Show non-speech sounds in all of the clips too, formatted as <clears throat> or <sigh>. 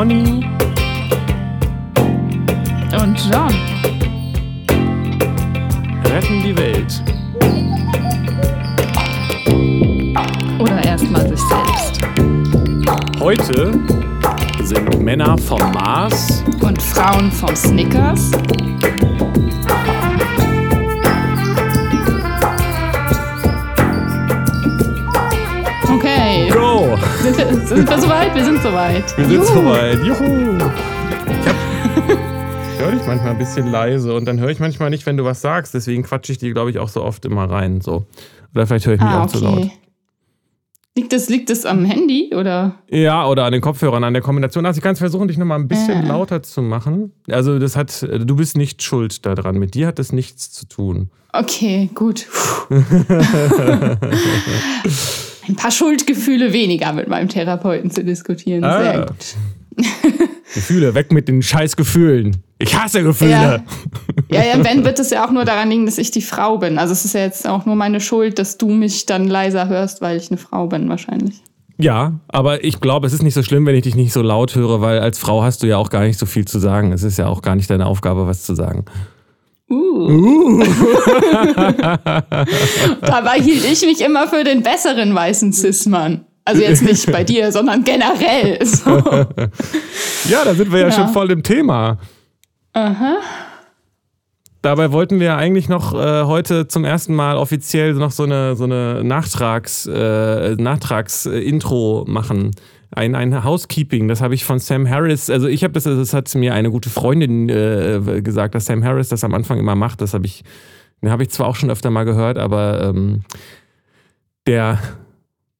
Conny und John retten die Welt. Oder erstmal sich selbst. Heute sind Männer vom Mars Und Frauen vom Snickers. Sind wir, soweit? Wir sind soweit. Wir sind soweit. Juhu! <laughs> Ich, hab- höre dich manchmal ein bisschen leise und dann höre ich manchmal nicht, wenn du was sagst. Deswegen quatsche ich dir, glaube ich, auch so oft immer rein. So. Oder vielleicht höre ich mich Ah, auch zu laut. okay. Liegt das, liegt das am Handy oder? Ja, oder an den Kopfhörern, an der Kombination. Also ich kann versuchen, dich nochmal ein bisschen Äh. lauter zu machen. Also das hat, du bist nicht schuld daran. Mit dir hat das nichts zu tun. Okay, gut. <laughs> <laughs> Ein paar Schuldgefühle weniger mit meinem Therapeuten zu diskutieren. Sehr Ah. gut. <laughs> Gefühle, weg mit den scheiß Gefühlen. Ich hasse Gefühle. Ja. <laughs> Ja, ja, wenn wird es ja auch nur daran liegen, dass ich die Frau bin. Also es ist ja jetzt auch nur meine Schuld, dass du mich dann leiser hörst, weil ich eine Frau bin wahrscheinlich. Ja, aber ich glaube, es ist nicht so schlimm, wenn ich dich nicht so laut höre, weil als Frau hast du ja auch gar nicht so viel zu sagen. Es ist ja auch gar nicht deine Aufgabe, was zu sagen. Uh. <laughs> Dabei hielt ich mich immer für den besseren weißen Cis-Mann. Also jetzt nicht bei dir, sondern generell. So. Ja, da sind wir ja, Ja. schon voll im Thema. Aha. Dabei wollten wir ja eigentlich noch äh, heute zum ersten Mal offiziell noch so eine, so eine Nachtrags, äh, Nachtrags-Intro machen. Ein, ein Housekeeping, das habe ich von Sam Harris, also ich habe das, das hat mir eine gute Freundin äh, gesagt, dass Sam Harris das am Anfang immer macht. Das habe ich, den habe ich zwar auch schon öfter mal gehört, aber ähm, der,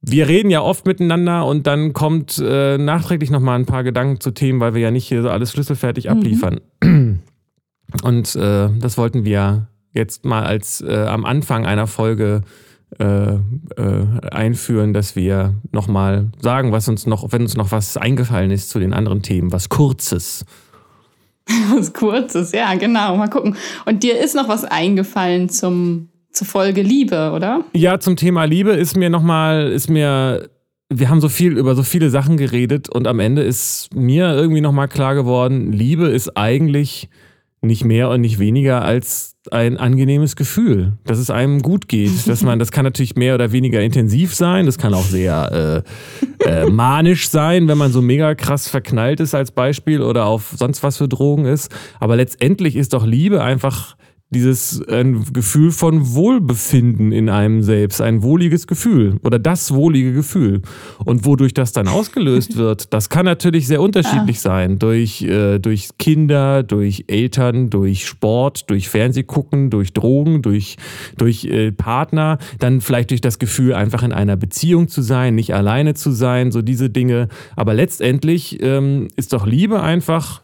wir reden ja oft miteinander und dann kommt äh, nachträglich nochmal ein paar Gedanken zu Themen, weil wir ja nicht hier so alles schlüsselfertig abliefern. Und äh, das wollten wir jetzt mal als äh, am Anfang einer Folge äh, äh, einführen, dass wir nochmal sagen, was uns noch, wenn uns noch was eingefallen ist zu den anderen Themen, was Kurzes. <laughs> Was Kurzes, ja, genau. Mal gucken. Und dir ist noch was eingefallen zum, zur Folge Liebe, oder? Ja, zum Thema Liebe ist mir nochmal, ist mir, wir haben so viel über so viele Sachen geredet und am Ende ist mir irgendwie nochmal klar geworden, Liebe ist eigentlich nicht mehr und nicht weniger als ein angenehmes Gefühl, dass es einem gut geht, <laughs> dass man, das kann natürlich mehr oder weniger intensiv sein, das kann auch sehr äh, äh, manisch sein, wenn man so mega krass verknallt ist als Beispiel oder auf sonst was für Drogen ist, aber letztendlich ist doch Liebe einfach dieses ein Gefühl von Wohlbefinden in einem selbst, ein wohliges Gefühl oder das wohlige Gefühl. Und wodurch das dann ausgelöst <laughs> wird, das kann natürlich sehr unterschiedlich sein. Durch, äh, durch Kinder, durch Eltern, durch Sport, durch Fernsehgucken, durch Drogen, durch, durch äh, Partner, dann vielleicht durch das Gefühl, einfach in einer Beziehung zu sein, nicht alleine zu sein, so diese Dinge. Aber letztendlich ähm, ist doch Liebe einfach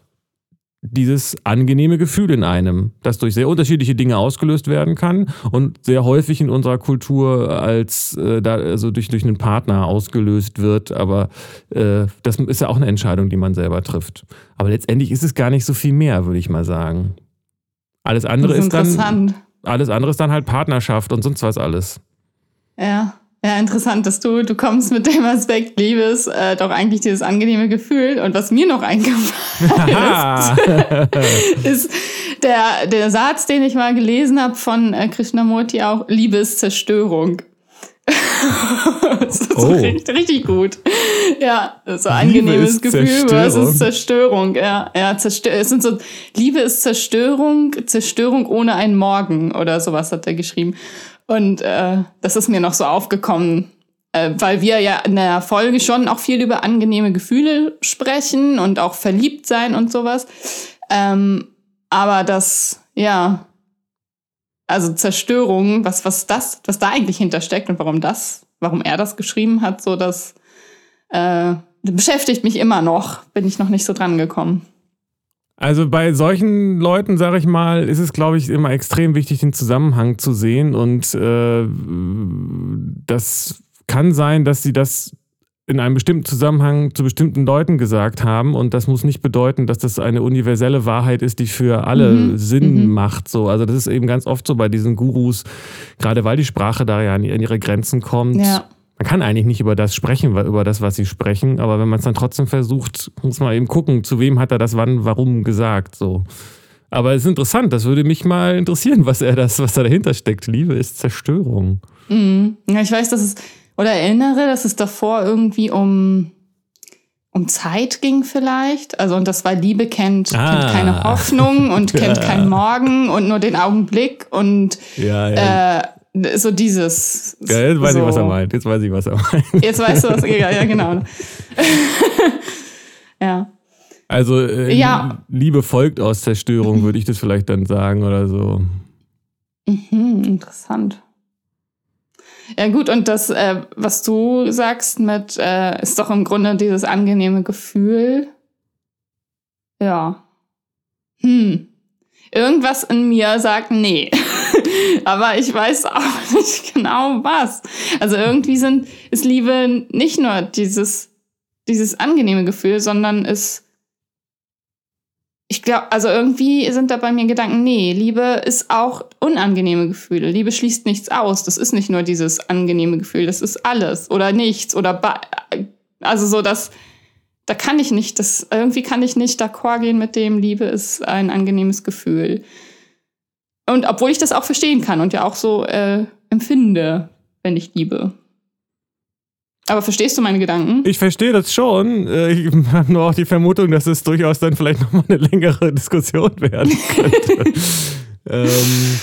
dieses angenehme Gefühl in einem, das durch sehr unterschiedliche Dinge ausgelöst werden kann und sehr häufig in unserer Kultur als äh, da, also durch, durch einen Partner ausgelöst wird. Aber äh, das ist ja auch eine Entscheidung, die man selber trifft. Aber letztendlich ist es gar nicht so viel mehr, würde ich mal sagen. Alles andere Das ist ist dann alles andere ist dann halt Partnerschaft und sonst was alles. Ja. Ja, interessant, dass du, du kommst mit dem Aspekt Liebes, äh, doch eigentlich dieses angenehme Gefühl. Und was mir noch <laughs> eingefallen ist, <laughs> ist der, der Satz, den ich mal gelesen habe von äh, Krishnamurti auch, Liebe ist Zerstörung. <laughs> das ist Oh. richtig, richtig gut. Ja, so Liebe angenehmes Gefühl versus Zerstörung. Ja, ja, zerstör es sind so, Liebe ist Zerstörung, Zerstörung ohne einen Morgen oder sowas hat er geschrieben. Und äh, das ist mir noch so aufgekommen, äh, weil wir ja in der Folge schon auch viel über angenehme Gefühle sprechen und auch verliebt sein und sowas. Ähm, aber das, ja, also Zerstörung, was, was das, was da eigentlich hintersteckt und warum das, warum er das geschrieben hat, so das äh, beschäftigt mich immer noch, bin ich noch nicht so dran gekommen. Also bei solchen Leuten, sage ich mal, ist es, glaube ich, immer extrem wichtig, den Zusammenhang zu sehen. Und äh, das kann sein, dass sie das in einem bestimmten Zusammenhang zu bestimmten Leuten gesagt haben. Und das muss nicht bedeuten, dass das eine universelle Wahrheit ist, die für alle Mhm. Sinn Mhm. macht. So, also das ist eben ganz oft so bei diesen Gurus, gerade weil die Sprache da ja an ihre Grenzen kommt. Ja. Man kann eigentlich nicht über das sprechen, über das, was sie sprechen, aber wenn man es dann trotzdem versucht, muss man eben gucken, zu wem hat er das wann, warum gesagt. So. Aber es ist interessant, das würde mich mal interessieren, was er das, was da dahinter steckt. Liebe ist Zerstörung. Mhm. Ja, ich weiß, dass es, oder erinnere, dass es davor irgendwie um, um Zeit ging vielleicht. Also, und das war Liebe kennt, ah. kennt keine Hoffnung und kennt ja. keinen <laughs> Morgen und nur den Augenblick und ja, ja. Äh, so dieses. Ja, jetzt weiß so. ich, was er meint. Jetzt weiß ich, was er meint. Jetzt weißt du, was. Ja, ja genau. <laughs> ja. Also, äh, ja. Liebe folgt aus Zerstörung, würde ich das vielleicht dann sagen oder so. Mhm, interessant. Ja, gut, und das, äh, was du sagst mit, äh, ist doch im Grunde dieses angenehme Gefühl. Ja. Hm. Irgendwas in mir sagt nee. <laughs> <laughs> Aber ich weiß auch <laughs> nicht genau was. Also irgendwie sind, ist Liebe nicht nur dieses, dieses angenehme Gefühl, sondern ist, ich glaube, also irgendwie sind da bei mir Gedanken, nee, Liebe ist auch unangenehme Gefühle. Liebe schließt nichts aus. Das ist nicht nur dieses angenehme Gefühl, das ist alles oder nichts oder, also so, dass, da kann ich nicht, das, irgendwie kann ich nicht d'accord gehen mit dem, Liebe ist ein angenehmes Gefühl. Und obwohl ich das auch verstehen kann und ja auch so äh, empfinde, wenn ich liebe. Aber verstehst du meine Gedanken? Ich verstehe das schon. Äh, ich <laughs> habe nur auch die Vermutung, dass es durchaus dann vielleicht nochmal eine längere Diskussion <laughs> werden könnte. <laughs> ähm,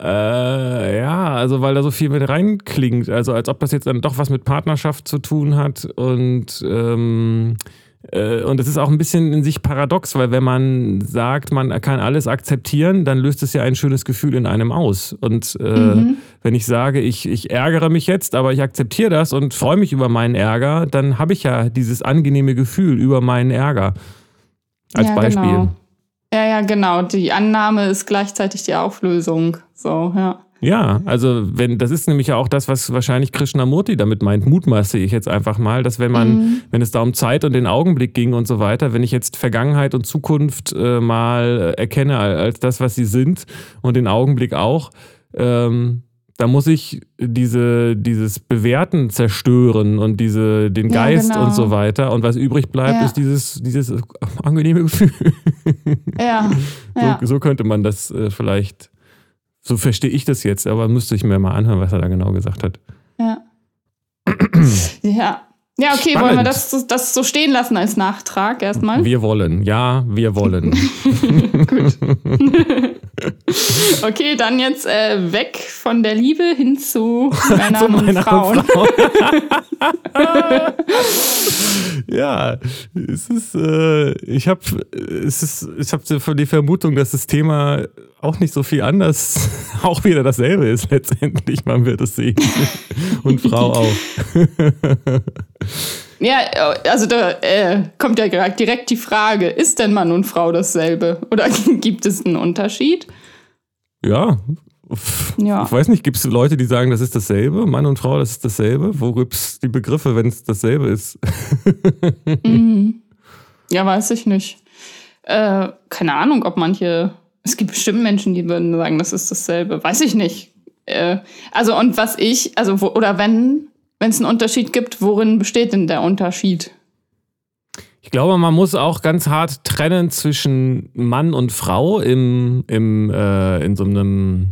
äh, ja, also weil da so viel mit reinklingt. Also als ob das jetzt dann doch was mit Partnerschaft zu tun hat und ähm, äh, und es ist auch ein bisschen in sich paradox, weil wenn man sagt, man kann alles akzeptieren, dann löst es ja ein schönes Gefühl in einem aus. Und äh, mhm. wenn ich sage, ich, ich ärgere mich jetzt, aber ich akzeptiere das und freue mich über meinen Ärger, dann habe ich ja dieses angenehme Gefühl über meinen Ärger. Als ja, Beispiel. Genau. Ja, ja, genau. Die Annahme ist gleichzeitig die Auflösung. So, ja. Ja, also wenn das ist nämlich ja auch das, was wahrscheinlich Krishnamurti damit meint, mutmaße ich jetzt einfach mal, dass wenn man, mhm. wenn es da um Zeit und den Augenblick ging und so weiter, wenn ich jetzt Vergangenheit und Zukunft äh, mal erkenne als das, was sie sind und den Augenblick auch, ähm, da muss ich diese, dieses Bewerten zerstören und diese, den Geist ja, genau. und so weiter. Und was übrig bleibt, ja. ist dieses, dieses angenehme Gefühl. Ja. <laughs> ja. So, so, könnte man das äh, vielleicht so verstehe ich das jetzt, aber müsste ich mir mal anhören, was er da genau gesagt hat. Ja. <clears throat> ja. Ja, okay, Spannend. wollen wir das, das so stehen lassen als Nachtrag erstmal? Wir wollen, ja, wir wollen. <laughs> <laughs> Gut. <laughs> okay, dann jetzt äh, weg von der Liebe hin zu Männern zu und Frauen. Frauen. ja, es ist, äh, ich habe es ist, ich habe die Vermutung, dass das Thema auch nicht so viel anders, <laughs> auch wieder dasselbe ist letztendlich, man wird es sehen. <laughs> Und Frau auch. Ja, also da äh, kommt ja direkt die Frage, ist denn Mann und Frau dasselbe? Oder <laughs> gibt es einen Unterschied? Ja. ja. Ich weiß nicht, gibt es Leute, die sagen, das ist dasselbe? Mann und Frau, das ist dasselbe? Wo gibt es die Begriffe, wenn es dasselbe ist? <laughs> mhm. Ja, weiß ich nicht. Äh, keine Ahnung, ob manche es gibt bestimmt Menschen, die würden sagen, das ist dasselbe. Weiß ich nicht. Äh, also, und was ich, also, wo, oder wenn, wenn es einen Unterschied gibt, worin besteht denn der Unterschied? Ich glaube, man muss auch ganz hart trennen zwischen Mann und Frau im, im, äh, in so einem,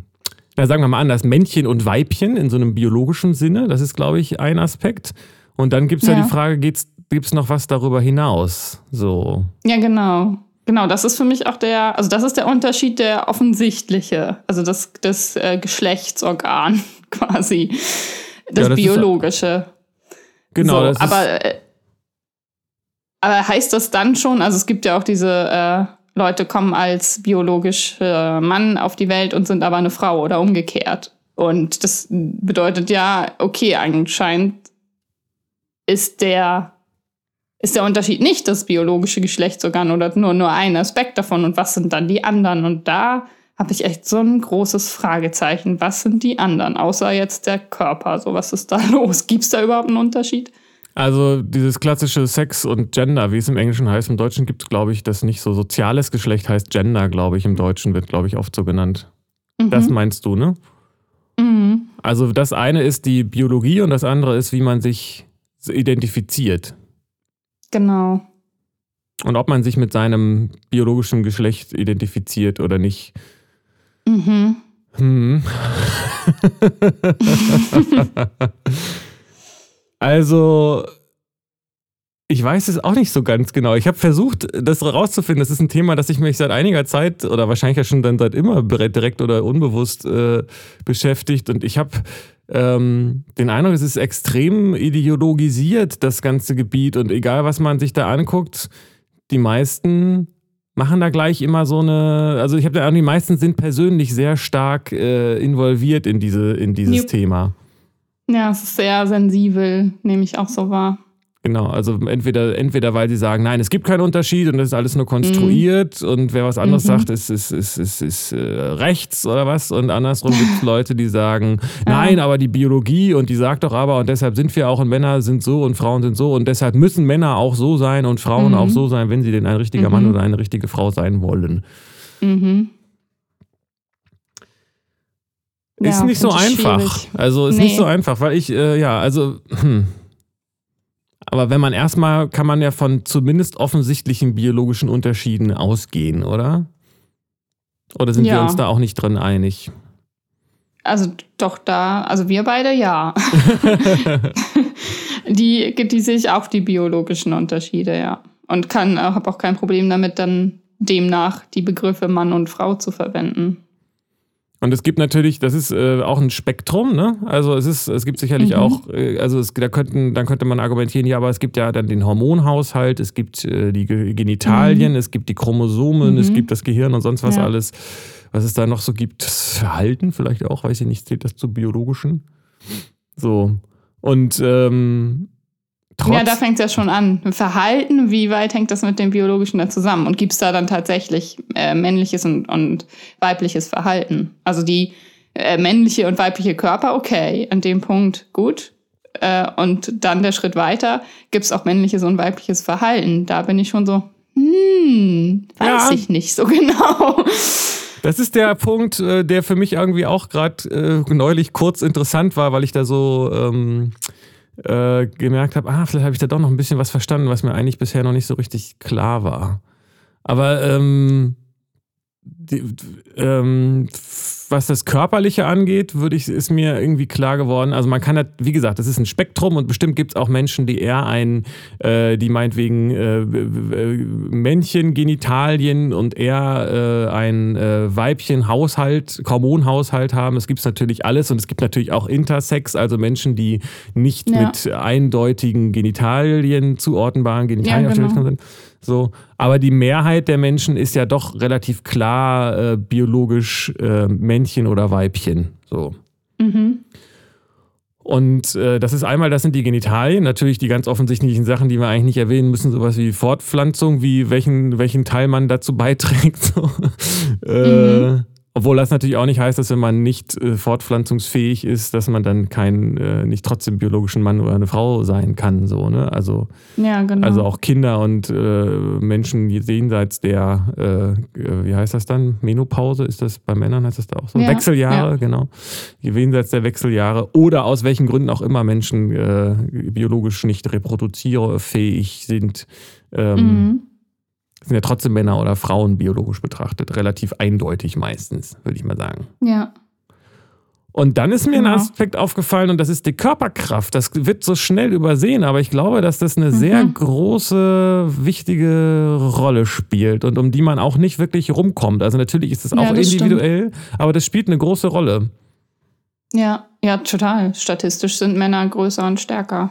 na, sagen wir mal anders, Männchen und Weibchen in so einem biologischen Sinne. Das ist, glaube ich, ein Aspekt. Und dann gibt es ja. ja die Frage, gibt es noch was darüber hinaus? So. Ja, genau. Genau, das ist für mich auch der, also das ist der Unterschied, der offensichtliche, also das, das äh, Geschlechtsorgan <laughs> quasi, das, ja, das biologische. Ist, genau, so, das aber, äh, aber heißt das dann schon, also es gibt ja auch diese äh, Leute kommen als biologischer Mann auf die Welt und sind aber eine Frau oder umgekehrt. Und das bedeutet ja, okay, anscheinend ist der ist der Unterschied nicht das biologische Geschlechtsorgan oder nur, nur ein Aspekt davon und was sind dann die anderen? Und da habe ich echt so ein großes Fragezeichen. Was sind die anderen, außer jetzt der Körper? So, was ist da <laughs> los? Gibt es da überhaupt einen Unterschied? Also dieses klassische Sex und Gender, wie es im Englischen heißt, im Deutschen gibt es, glaube ich, das nicht so. Soziales Geschlecht heißt Gender, glaube ich, im Deutschen wird, glaube ich, oft so genannt. Mhm. Das meinst du, ne? Mhm. Also das eine ist die Biologie und das andere ist, wie man sich identifiziert. Genau. Und ob man sich mit seinem biologischen Geschlecht identifiziert oder nicht. Mhm. Hm. <laughs> also, ich weiß es auch nicht so ganz genau. Ich habe versucht, das herauszufinden. Das ist ein Thema, das ich mich seit einiger Zeit oder wahrscheinlich ja schon dann seit immer direkt oder unbewusst äh, beschäftigt. Und ich habe ähm, den Eindruck, es ist extrem ideologisiert, das ganze Gebiet. Und egal, was man sich da anguckt, die meisten machen da gleich immer so eine, also ich habe da die meisten sind persönlich sehr stark äh, involviert in diese in dieses Jupp. Thema. Ja, es ist sehr sensibel, nehme ich auch so wahr. Genau, also entweder, entweder weil sie sagen, nein, es gibt keinen Unterschied und das ist alles nur konstruiert und wer was anderes Mhm. sagt, ist, ist, ist, ist, ist äh, rechts oder was und andersrum gibt es <laughs> Leute, die sagen, nein, aber die Biologie und die sagt doch aber und deshalb sind wir auch und Männer sind so und Frauen sind so und deshalb müssen Männer auch so sein und Frauen Mhm. auch so sein, wenn sie denn ein richtiger Mhm. Mann oder eine richtige Frau sein wollen. Mhm. Ist Ja, nicht so einfach. schwierig. Also ist Nee. nicht so einfach, weil ich, äh, ja, also, hm. Aber wenn man erstmal, kann man ja von zumindest offensichtlichen biologischen Unterschieden ausgehen, oder? Oder sind wir Ja. uns da auch nicht drin einig? Also doch da, also wir beide ja. <laughs> die, die sehe ich auch die biologischen Unterschiede, ja. Und kann, habe auch kein Problem damit, dann demnach die Begriffe Mann und Frau zu verwenden. Und es gibt natürlich, das ist äh, auch ein Spektrum, ne? Also es ist, es gibt sicherlich Mhm. auch, äh, also es, da könnten, dann könnte man argumentieren, ja, aber es gibt ja dann den Hormonhaushalt, es gibt äh, die Ge- Genitalien, es gibt die Chromosomen, es Mhm. gibt das Gehirn und sonst was Ja. alles. Was es da noch so gibt, das Verhalten vielleicht auch, weiß ich nicht, zählt das zu biologischen? So. Und ähm, trotz, Ja, da fängt es ja schon an. Verhalten, wie weit hängt das mit dem Biologischen da zusammen? Und gibt es da dann tatsächlich äh, männliches und, und weibliches Verhalten? Also die äh, männliche und weibliche Körper, okay, an dem Punkt gut. Äh, und dann der Schritt weiter, gibt es auch männliches und weibliches Verhalten? Da bin ich schon so, hm, weiß Ja. ich nicht so <laughs> genau. Das ist der Punkt, äh, der für mich irgendwie auch gerade äh, neulich kurz interessant war, weil ich da so ähm, äh, gemerkt habe, ah, vielleicht habe ich da doch noch ein bisschen was verstanden, was mir eigentlich bisher noch nicht so richtig klar war. Aber ähm, die, ähm, was das Körperliche angeht, würde ich, ist mir irgendwie klar geworden. Also man kann, halt, wie gesagt, das ist ein Spektrum und bestimmt gibt es auch Menschen, die eher ein, äh, die meinetwegen äh, Männchen, Genitalien und eher äh, ein äh, Weibchen Haushalt, Hormonhaushalt haben. Es gibt natürlich alles und es gibt natürlich auch Intersex, also Menschen, die nicht Ja. mit eindeutigen Genitalien zuordnenbaren Genitalien Ja, genau. sind. So, aber die Mehrheit der Menschen ist ja doch relativ klar äh, biologisch äh, Männchen oder Weibchen. So. Mhm. Und äh, das ist einmal, das sind die Genitalien, natürlich die ganz offensichtlichen Sachen, die wir eigentlich nicht erwähnen müssen, sowas wie Fortpflanzung, wie welchen, welchen Teil man dazu beiträgt. <laughs> So. Äh, obwohl das natürlich auch nicht heißt, dass wenn man nicht äh, fortpflanzungsfähig ist, dass man dann kein, äh, nicht trotzdem biologischen Mann oder eine Frau sein kann. So, ne? Also Ja, genau. also auch Kinder und äh, Menschen jenseits der, äh, äh, wie heißt das dann? Menopause? Ist das bei Männern heißt das da auch so? Ja, Wechseljahre, ja. genau. Jenseits der Wechseljahre oder aus welchen Gründen auch immer Menschen äh, biologisch nicht reproduzierfähig sind, ähm, mhm. Sind ja trotzdem Männer oder Frauen biologisch betrachtet. Relativ eindeutig meistens, würde ich mal sagen. Ja. Und dann ist mir ein Genau. Aspekt aufgefallen und das ist die Körperkraft. Das wird so schnell übersehen, aber ich glaube, dass das eine sehr Mhm. große, wichtige Rolle spielt und um die man auch nicht wirklich rumkommt. Also natürlich ist es Ja, auch das individuell, aber das spielt eine große Rolle. Ja, ja, total. Statistisch sind Männer größer und stärker.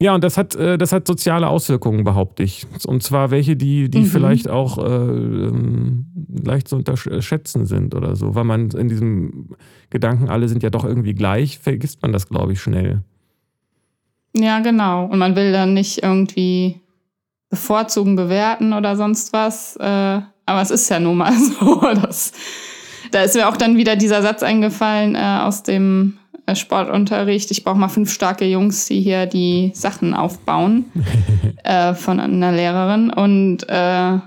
Ja, und das hat, äh, das hat soziale Auswirkungen, behaupte ich. Und zwar welche, die, die Mhm. vielleicht auch äh, ähm, leicht zu unterschätzen sind oder so. Weil man in diesem Gedanken, alle sind ja doch irgendwie gleich, vergisst man das, glaube ich, schnell. Ja, genau. Und man will dann nicht irgendwie bevorzugen, bewerten oder sonst was. Äh, aber es ist ja nun mal <laughs> so. Dass, da ist mir auch dann wieder dieser Satz eingefallen äh, aus dem Sportunterricht. Ich brauche mal fünf starke Jungs, die hier die Sachen aufbauen <laughs> äh, von einer Lehrerin. Und äh,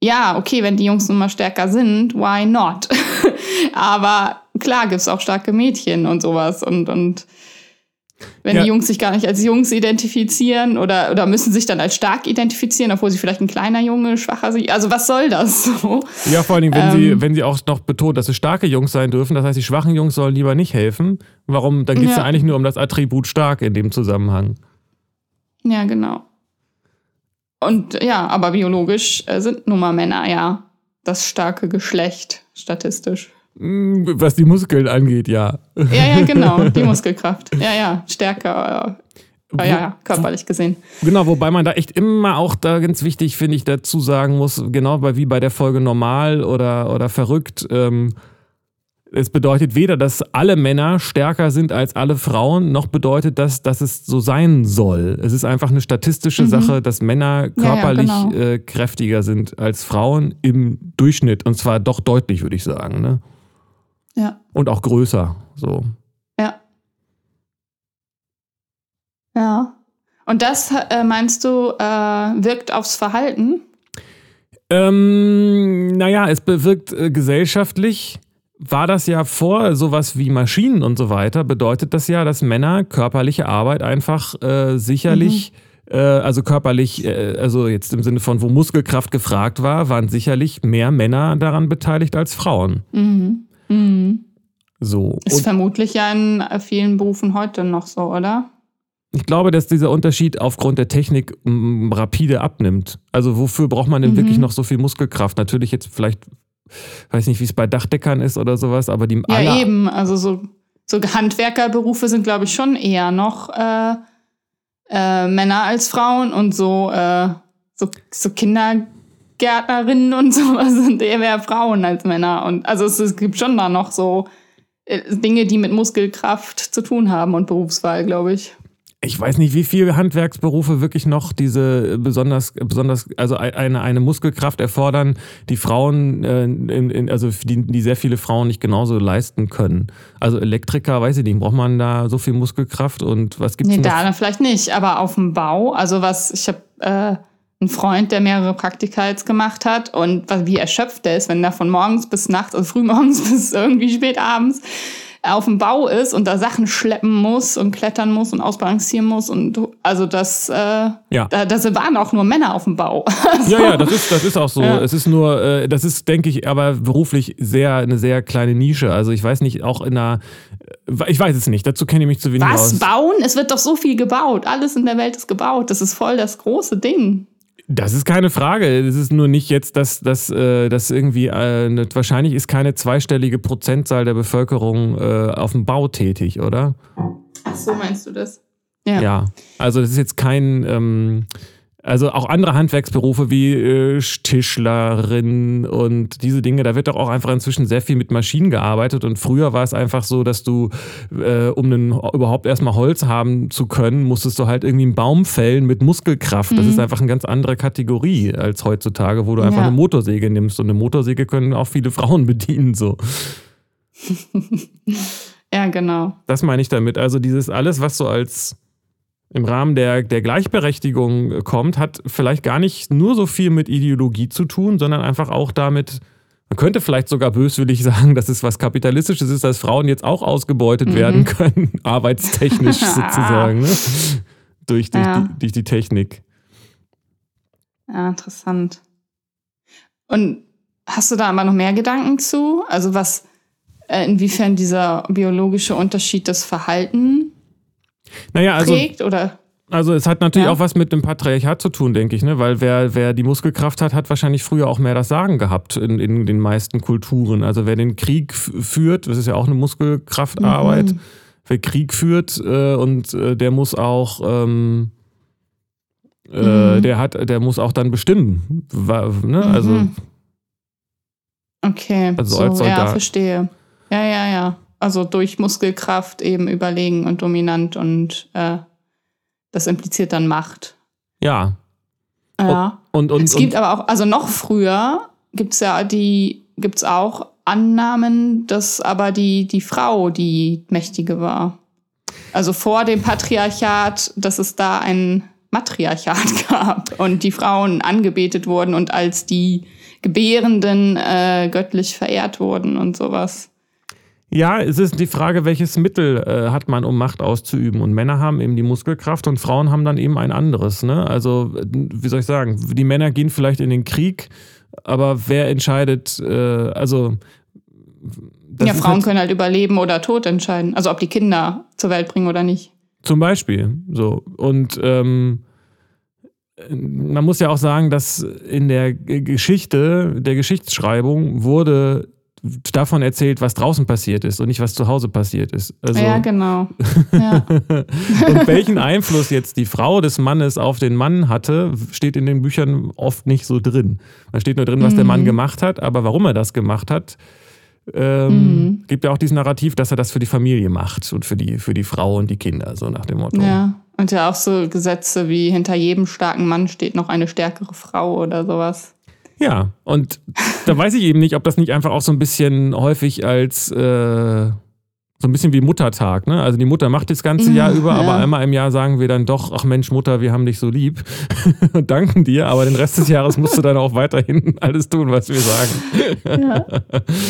ja, okay, wenn die Jungs nun mal stärker sind, why not? <laughs> aber klar gibt es auch starke Mädchen und sowas. Und, und wenn Ja. die Jungs sich gar nicht als Jungs identifizieren oder, oder müssen sich dann als stark identifizieren, obwohl sie vielleicht ein kleiner Junge, schwacher sind. Also was soll das <laughs> so? Ja, vor allen Dingen, wenn, Ähm. sie, wenn sie auch noch betont, dass es starke Jungs sein dürfen, das heißt, die schwachen Jungs sollen lieber nicht helfen. Warum? Dann geht es ja. Ja. eigentlich nur um das Attribut stark in dem Zusammenhang. Ja, genau. Und ja, aber biologisch äh, sind nun mal Männer ja das starke Geschlecht, statistisch. Hm, Was die Muskeln angeht, ja. Ja, ja, genau, <laughs> die Muskelkraft. Ja, ja, stärker, äh, ja, ja, körperlich gesehen. Genau, wobei man da echt immer auch da ganz wichtig, finde ich, dazu sagen muss, genau wie bei der Folge normal oder, oder verrückt, ähm, es bedeutet weder, dass alle Männer stärker sind als alle Frauen, noch bedeutet das, dass es so sein soll. Es ist einfach eine statistische Sache, dass Männer Mhm. Ja, ja, körperlich genau. äh, kräftiger sind als Frauen im Durchschnitt. Und zwar doch deutlich, würde ich sagen. Ne? Ja, Und auch größer. So. ja. Ja. Und das, äh, meinst du, äh, wirkt aufs Verhalten? Ähm, naja, es bewirkt äh, gesellschaftlich, war das ja vor sowas wie Maschinen und so weiter, bedeutet das ja, dass Männer körperliche Arbeit einfach äh, sicherlich, äh, also körperlich, äh, also jetzt im Sinne von, wo Muskelkraft gefragt war, waren sicherlich mehr Männer daran beteiligt als Frauen. Mhm. Mhm. So. Ist Und vermutlich ja in vielen Berufen heute noch so, oder? ich glaube, dass dieser Unterschied aufgrund der Technik rapide abnimmt. Also wofür braucht man denn Mhm. wirklich noch so viel Muskelkraft? Natürlich jetzt vielleicht, weiß nicht, wie es bei Dachdeckern ist oder sowas, aber die Ja, eben. Also so, so Handwerkerberufe sind, glaube ich, schon eher noch äh, äh, Männer als Frauen und so, äh, so, so Kindergärtnerinnen und <laughs> sowas sind eher mehr Frauen als Männer. Und also es, es gibt schon da noch so äh, Dinge, die mit Muskelkraft zu tun haben und Berufswahl, glaube ich. ich weiß nicht, wie viele Handwerksberufe wirklich noch diese besonders, besonders, also eine, eine Muskelkraft erfordern, die Frauen, äh, in, in, also die, die sehr viele Frauen nicht genauso leisten können. Also Elektriker, weiß ich nicht, braucht man da so viel Muskelkraft und was gibt's Nee, da vielleicht nicht, aber auf dem Bau, also was, ich habe äh, einen Freund, der mehrere Praktika jetzt gemacht hat und was, wie erschöpft der ist, wenn der von morgens bis nachts, also frühmorgens <laughs> bis irgendwie spät abends auf dem Bau ist und da Sachen schleppen muss und klettern muss und ausbalancieren muss und also das, äh, Ja. da, da waren auch nur Männer auf dem Bau. <laughs> Also, Ja, ja, das ist, das ist auch so. Ja. Es ist nur, äh, das ist, denke ich, aber beruflich sehr, eine sehr kleine Nische. Also ich weiß nicht, auch in einer, äh, ich weiß es nicht, dazu kenne ich mich zu wenig Was? aus. Bauen? Es wird doch so viel gebaut. Alles in der Welt ist gebaut. Das ist voll das große Ding. Das ist keine Frage. Es ist nur nicht jetzt, dass, dass, äh, irgendwie, äh, wahrscheinlich ist keine zweistellige Prozentzahl der Bevölkerung äh, auf dem Bau tätig, oder? Ach so, meinst du das? Ja. Also das ist jetzt kein, ähm, also auch andere Handwerksberufe wie äh, Tischlerin und diese Dinge, da wird doch auch einfach inzwischen sehr viel mit Maschinen gearbeitet und früher war es einfach so, dass du, äh, um einen, überhaupt erstmal Holz haben zu können, musstest du halt irgendwie einen Baum fällen mit Muskelkraft. Das ist einfach eine ganz andere Kategorie als heutzutage, wo du einfach Ja. eine Motorsäge nimmst und eine Motorsäge können auch viele Frauen <laughs> bedienen, so. <laughs> Ja, genau. Das meine ich damit. Also dieses alles, was so als im Rahmen der, der Gleichberechtigung äh, kommt, hat vielleicht gar nicht nur so viel mit Ideologie zu tun, sondern einfach auch damit, man könnte vielleicht sogar böswillig <laughs> sagen, dass es was Kapitalistisches ist, dass Frauen jetzt auch ausgebeutet werden können, <laughs> arbeitstechnisch <laughs> sozusagen, ne? durch, durch, Ja. die, durch die Technik. Ja, interessant. Und hast du da aber noch mehr Gedanken zu? Also was, äh, inwiefern dieser biologische Unterschied das Verhalten Naja, also prägt? Oder Also es hat natürlich Ja. auch was mit dem Patriarchat zu tun, denke ich, ne? Weil wer, wer die Muskelkraft hat, hat wahrscheinlich früher auch mehr das Sagen gehabt in, in den meisten Kulturen. Also wer den Krieg führt, das ist ja auch eine Muskelkraftarbeit, Mhm. wer Krieg führt äh, und äh, der muss auch ähm, äh, Mhm. der hat, der muss auch dann bestimmen. Ne? Also Mhm. okay, Also so, ja, verstehe. Ja, ja, ja. Also durch Muskelkraft eben überlegen und dominant und äh, das impliziert dann Macht. ja. Ja. Und, und, es gibt aber auch, also noch früher gibt es ja die, gibt es auch Annahmen, dass aber die, die Frau die Mächtige war. Also vor dem Patriarchat, dass es da ein Matriarchat <laughs> gab und die Frauen angebetet wurden und als die Gebärenden äh, göttlich verehrt wurden und sowas. Ja, es ist die Frage, welches Mittel äh, hat man, um Macht auszuüben. Und Männer haben eben die Muskelkraft und Frauen haben dann eben ein anderes. Ne? Also, wie soll ich sagen, die Männer gehen vielleicht in den Krieg, aber wer entscheidet, äh, also. Ja, Frauen halt können halt überleben oder Tod entscheiden. Also, ob die Kinder zur Welt bringen oder nicht. Zum Beispiel. So. Und ähm, man muss ja auch sagen, dass in der Geschichte, der Geschichtsschreibung wurde davon erzählt, was draußen passiert ist und nicht, was zu Hause passiert ist. Also, ja, genau. <laughs> Ja. und welchen Einfluss jetzt die Frau des Mannes auf den Mann hatte, steht in den Büchern oft nicht so drin. Da steht nur drin, was mhm. der Mann mhm. gemacht hat, aber warum er das gemacht hat, ähm, mhm. gibt ja auch dieses Narrativ, dass er das für die Familie macht und für die, für die Frau und die Kinder, so nach dem Motto. Ja, und ja auch so Gesetze wie hinter jedem starken Mann steht noch eine stärkere Frau oder sowas. Ja, und da weiß ich eben nicht, ob das nicht einfach auch so ein bisschen häufig als äh, so ein bisschen wie Muttertag, ne? Also die Mutter macht das ganze Jahr mhm, über, ja. aber einmal im Jahr sagen wir dann doch, ach Mensch, Mutter, wir haben dich so lieb <laughs> und danken dir, aber den Rest des Jahres musst du dann auch weiterhin <laughs> alles tun, was wir sagen. Ja,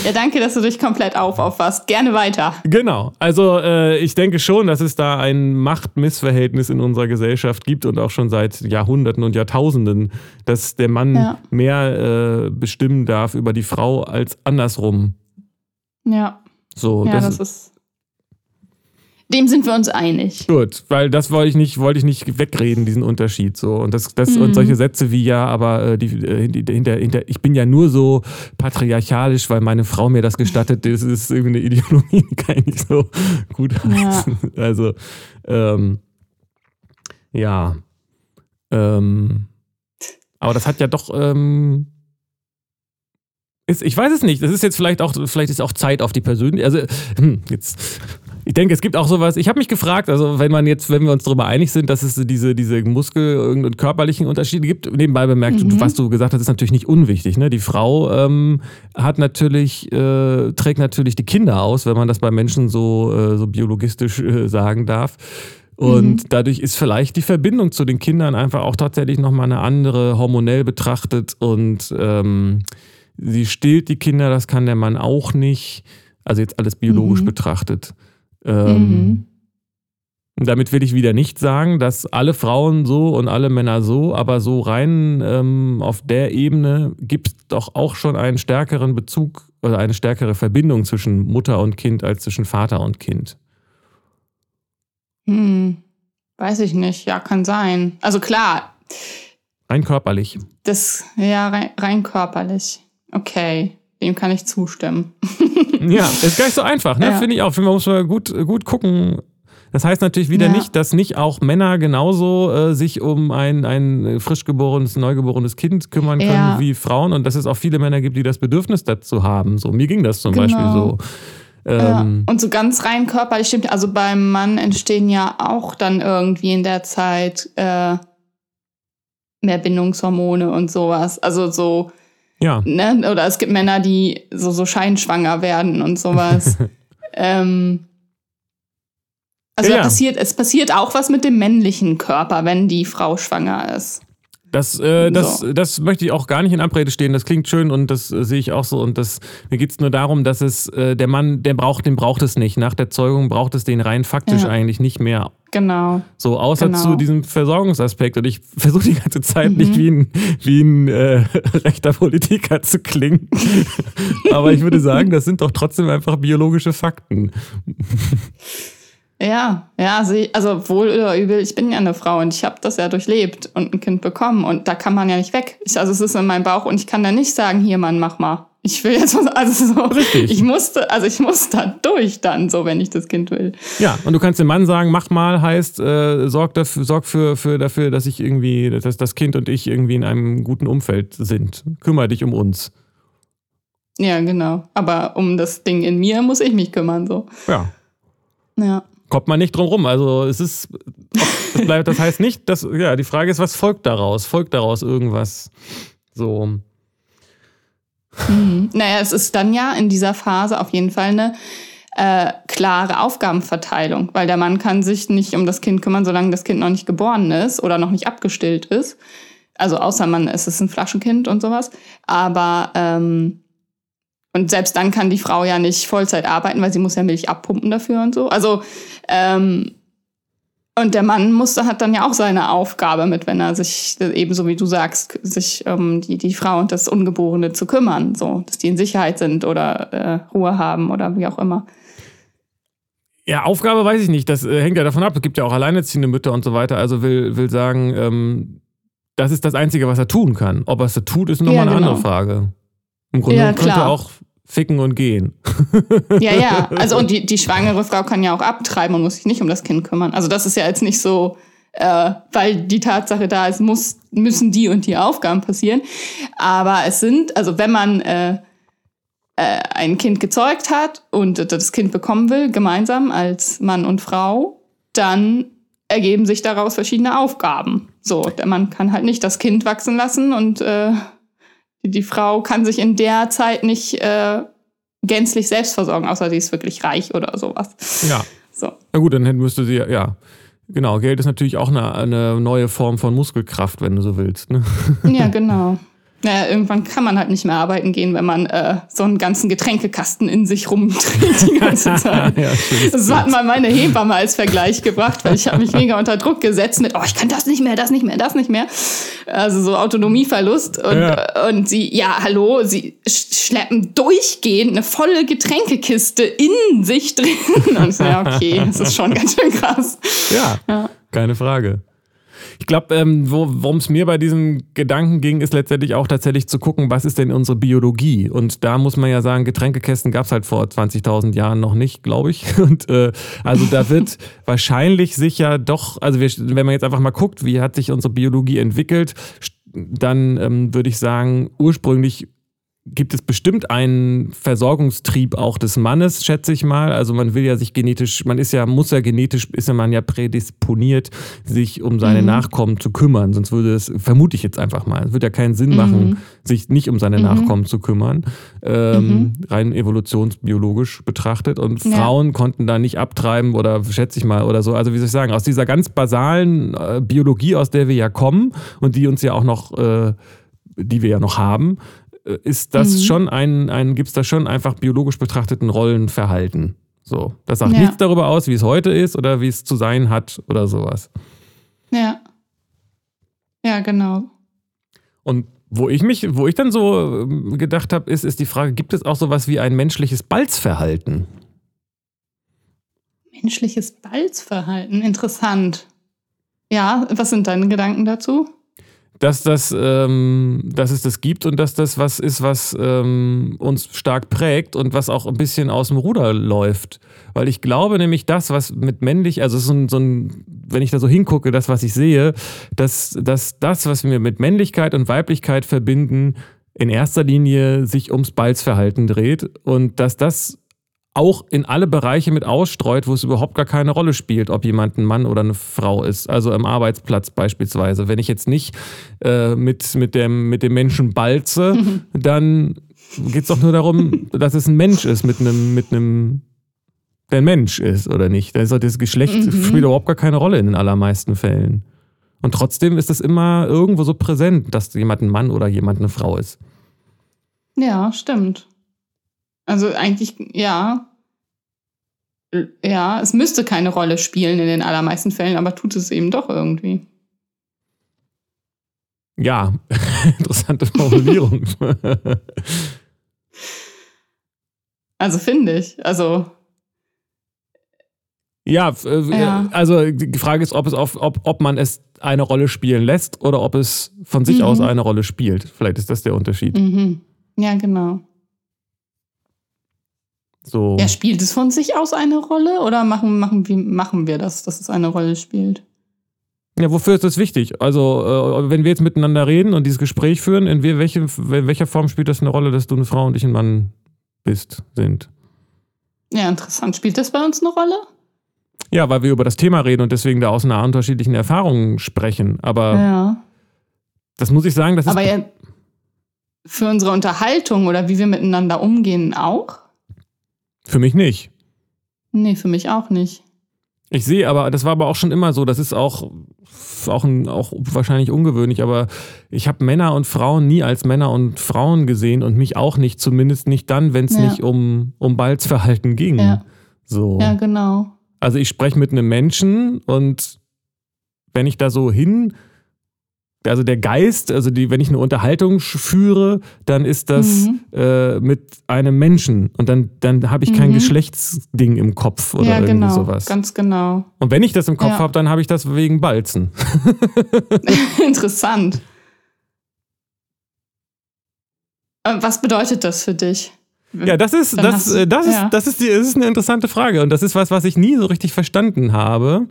ja danke, dass du dich komplett aufauffasst. Gerne weiter. Genau. Also äh, ich denke schon, dass es da ein Machtmissverhältnis in unserer Gesellschaft gibt und auch schon seit Jahrhunderten und Jahrtausenden, dass der Mann ja. mehr äh, bestimmen darf über die Frau als andersrum. Ja. So, ja, das, das ist dem sind wir uns einig. Gut, weil das wollte ich nicht, wollte ich nicht wegreden, diesen Unterschied. So. Und, das, das, mhm. und solche Sätze wie ja, aber äh, die, äh, hinter, hinter, ich bin ja nur so patriarchalisch, weil meine Frau mir das gestattet, das ist irgendwie eine Ideologie, die kann ich nicht so gut heißen. Ja. Also, ähm, ja. Ähm, aber das hat ja doch. Ähm, ist, ich weiß es nicht. Das ist jetzt vielleicht auch, vielleicht ist auch Zeit auf die persönliche. Also, hm, jetzt ich denke, es gibt auch sowas. Ich habe mich gefragt, also wenn man jetzt, wenn wir uns darüber einig sind, dass es diese, diese Muskel- und körperlichen Unterschiede gibt, nebenbei bemerkt, mhm. was du gesagt hast, ist natürlich nicht unwichtig. Ne? Die Frau ähm, hat natürlich, äh, trägt natürlich die Kinder aus, wenn man das bei Menschen so, äh, so biologistisch äh, sagen darf. Und mhm. dadurch ist vielleicht die Verbindung zu den Kindern einfach auch tatsächlich nochmal eine andere, hormonell betrachtet. Und ähm, sie stillt die Kinder, das kann der Mann auch nicht. Also jetzt alles biologisch mhm. betrachtet. Ähm, mhm. Damit will ich wieder nicht sagen, dass alle Frauen so und alle Männer so, aber so rein ähm, auf der Ebene gibt es doch auch schon einen stärkeren Bezug oder eine stärkere Verbindung zwischen Mutter und Kind als zwischen Vater und Kind. Hm, weiß ich nicht. Ja, kann sein. Also klar. Rein körperlich. Das, ja, rein, rein körperlich. Okay. Dem kann ich zustimmen. <laughs> ja, ist gar nicht so einfach, ne? Ja. Finde ich auch. Man muss mal gut, gut gucken. Das heißt natürlich wieder ja. nicht, dass nicht auch Männer genauso äh, sich um ein, ein frisch geborenes, neugeborenes Kind kümmern können ja. wie Frauen und dass es auch viele Männer gibt, die das Bedürfnis dazu haben. So, mir ging das zum genau. Beispiel so. Ähm, ja. Und so ganz rein körperlich stimmt, also beim Mann entstehen ja auch dann irgendwie in der Zeit äh, mehr Bindungshormone und sowas. Also so ja. Ne? Oder es gibt Männer, die so, so scheinschwanger werden und sowas. <laughs> ähm, also ja. passiert, es passiert auch was mit dem männlichen Körper, wenn die Frau schwanger ist. Das, äh, das, so. das möchte ich auch gar nicht in Abrede stehen. Das klingt schön und das äh, sehe ich auch so. Und das, mir geht es nur darum, dass es äh, der Mann, der braucht, den braucht es nicht. Nach der Zeugung braucht es den rein faktisch ja. eigentlich nicht mehr. Genau. So, außer genau. zu diesem Versorgungsaspekt. Und ich versuche die ganze Zeit mhm. nicht wie ein, wie ein äh, <laughs> rechter Politiker zu klingen. <laughs> Aber ich würde sagen, das sind doch trotzdem einfach biologische Fakten. <laughs> Ja, ja, also wohl oder übel, ich bin ja eine Frau und ich habe das ja durchlebt und ein Kind bekommen und da kann man ja nicht weg. Ich, also es ist in meinem Bauch und ich kann da nicht sagen, hier Mann, mach mal. Ich will jetzt was, also so, Richtig. ich musste, also ich muss da durch dann, so wenn ich das Kind will. Ja, und du kannst dem Mann sagen, mach mal, heißt, äh, sorg, dafür, sorg für, für, dafür, dass ich irgendwie, dass das Kind und ich irgendwie in einem guten Umfeld sind. Kümmere dich um uns. Ja, genau. Aber um das Ding in mir muss ich mich kümmern, so. Ja. Ja kommt man nicht drum rum. Also es ist, das, bleibt, das heißt nicht, dass, ja, die Frage ist, was folgt daraus? Folgt daraus irgendwas? So. Mhm. Naja, es ist dann ja in dieser Phase auf jeden Fall eine äh, klare Aufgabenverteilung, weil der Mann kann sich nicht um das Kind kümmern, solange das Kind noch nicht geboren ist oder noch nicht abgestillt ist. Also außer man es ist ein Flaschenkind und sowas. Aber ähm, und selbst dann kann die Frau ja nicht Vollzeit arbeiten, weil sie muss ja Milch abpumpen dafür und so. Also ähm, und der Mann musste, hat dann ja auch seine Aufgabe mit, wenn er sich, ebenso wie du sagst, sich um die, die Frau und das Ungeborene zu kümmern, so, dass die in Sicherheit sind oder äh, Ruhe haben oder wie auch immer. Ja, Aufgabe weiß ich nicht. Das äh, hängt ja davon ab. Es gibt ja auch alleinerziehende Mütter und so weiter. Also will, will sagen, ähm, das ist das Einzige, was er tun kann. Ob er es tut, ist nochmal ja, eine genau. andere Frage. Im Grunde ja, könnte er auch ficken und gehen. <laughs> Ja, ja. Also und <laughs> die, die schwangere Frau kann ja auch abtreiben und muss sich nicht um das Kind kümmern. Also das ist ja jetzt nicht so, äh, weil die Tatsache da ist, muss, müssen die und die Aufgaben passieren. Aber es sind, also wenn man äh, äh, ein Kind gezeugt hat und das Kind bekommen will, gemeinsam als Mann und Frau, dann ergeben sich daraus verschiedene Aufgaben. So, der Mann kann halt nicht das Kind wachsen lassen und äh, die, die Frau kann sich in der Zeit nicht äh, gänzlich selbst versorgen, außer sie ist wirklich reich oder sowas. Ja. So. Na gut, dann müsste sie ja. Genau, Geld ist natürlich auch eine, eine neue Form von Muskelkraft, wenn du so willst. Ne? Ja, genau. Naja, irgendwann kann man halt nicht mehr arbeiten gehen, wenn man äh, so einen ganzen Getränkekasten in sich rumdreht die ganze <laughs> Zeit. ja, das hat mal meine Hebamme als Vergleich gebracht, weil ich habe mich mega unter Druck gesetzt mit, oh, ich kann das nicht mehr, das nicht mehr, das nicht mehr. Also so Autonomieverlust. Und, ja. und sie, ja, hallo, sie schleppen durchgehend eine volle Getränkekiste in sich drin. Und ja, okay, das ist schon ganz schön krass. ja. ja. keine Frage. Ich glaube, ähm, wo, worum es mir bei diesem Gedanken ging, ist letztendlich auch tatsächlich zu gucken, was ist denn unsere Biologie? Und da muss man ja sagen, Getränkekästen gab es halt vor 20.000 Jahren noch nicht, glaube ich. <laughs> Und äh, also da wird <laughs> wahrscheinlich sicher doch, also wir, wenn man jetzt einfach mal guckt, wie hat sich unsere Biologie entwickelt, dann ähm, würde ich sagen, ursprünglich gibt es bestimmt einen Versorgungstrieb auch des Mannes, schätze ich mal. Also man will ja sich genetisch, man ist ja, muss ja genetisch, ist ja man ja prädisponiert, sich um seine mhm. Nachkommen zu kümmern. Sonst würde es, vermute ich jetzt einfach mal, es würde ja keinen Sinn mhm. machen, sich nicht um seine mhm. Nachkommen zu kümmern. Ähm, mhm. rein evolutionsbiologisch betrachtet. Und ja. Frauen konnten da nicht abtreiben oder schätze ich mal oder so. Also wie soll ich sagen, aus dieser ganz basalen äh, Biologie, aus der wir ja kommen und die uns ja auch noch, äh, die wir ja noch haben, ist das mhm. schon ein, ein gibt es da schon einfach biologisch betrachteten Rollenverhalten. So. Das sagt ja. nichts darüber aus, wie es heute ist oder wie es zu sein hat oder sowas. Ja. Ja, genau. Und wo ich mich, wo ich dann so ähm, gedacht habe, ist, ist die Frage, gibt es auch sowas wie ein menschliches Balzverhalten? Menschliches Balzverhalten, interessant. Ja, was sind deine Gedanken dazu? Dass, das, ähm, dass es das gibt und dass das was ist, was ähm, uns stark prägt und was auch ein bisschen aus dem Ruder läuft. Weil ich glaube nämlich, das, was mit männlich, also so ein, so ein wenn ich da so hingucke, das, was ich sehe, dass, dass das, was wir mit Männlichkeit und Weiblichkeit verbinden, in erster Linie sich ums Balzverhalten dreht und dass das auch in alle Bereiche mit ausstreut, wo es überhaupt gar keine Rolle spielt, ob jemand ein Mann oder eine Frau ist. Also im Arbeitsplatz beispielsweise. Wenn ich jetzt nicht äh, mit, mit, dem, mit dem Menschen balze, <laughs> dann geht es doch nur darum, dass es ein Mensch ist mit einem, mit einem, der ein Mensch ist oder nicht. Da ist doch das Geschlecht mhm. spielt überhaupt gar keine Rolle in den allermeisten Fällen. Und trotzdem ist es immer irgendwo so präsent, dass jemand ein Mann oder jemand eine Frau ist. Ja, stimmt. Also eigentlich, ja. Ja, es müsste keine Rolle spielen in den allermeisten Fällen, aber tut es eben doch irgendwie. Ja, <laughs> interessante Formulierung. also finde ich. Also. Ja, äh, ja, also die Frage ist, ob, es auf, ob, ob man es eine Rolle spielen lässt oder ob es von sich mhm. aus eine Rolle spielt. Vielleicht ist das der Unterschied. Mhm. Ja, genau. So. Ja, spielt es von sich aus eine Rolle oder machen, machen, wie machen wir das, dass es eine Rolle spielt? Ja, wofür ist das wichtig? Also, äh, wenn wir jetzt miteinander reden und dieses Gespräch führen, in welche, in welcher Form spielt das eine Rolle, dass du eine Frau und ich ein Mann bist, sind? Ja, interessant. Spielt das bei uns eine Rolle? Ja, weil wir über das Thema reden und deswegen da aus einer unterschiedlichen Erfahrungen sprechen. Aber ja. das muss ich sagen, das Aber ist. Aber ja, für unsere Unterhaltung oder wie wir miteinander umgehen auch? Für mich nicht. Nee, für mich auch nicht. Ich sehe aber, das war aber auch schon immer so, das ist auch, auch, ein, auch wahrscheinlich ungewöhnlich, aber ich habe Männer und Frauen nie als Männer und Frauen gesehen und mich auch nicht, zumindest nicht dann, wenn es Ja. nicht um, um Balzverhalten ging. Ja. So. Ja, genau. Also ich spreche mit einem Menschen und wenn ich da so hin, also der Geist, also die, wenn ich eine Unterhaltung führe, dann ist das Mhm. äh, mit einem Menschen und dann, dann habe ich kein Mhm. Geschlechtsding im Kopf oder ja, irgendwie genau. sowas. Ganz genau. Und wenn ich das im Kopf Ja. habe, dann habe ich das wegen Balzen. <laughs> Interessant. Äh, Was bedeutet das für dich? Ja, das ist, das, du- das, ja. ist, das, ist die, das ist eine interessante Frage und das ist was, was ich nie so richtig verstanden habe.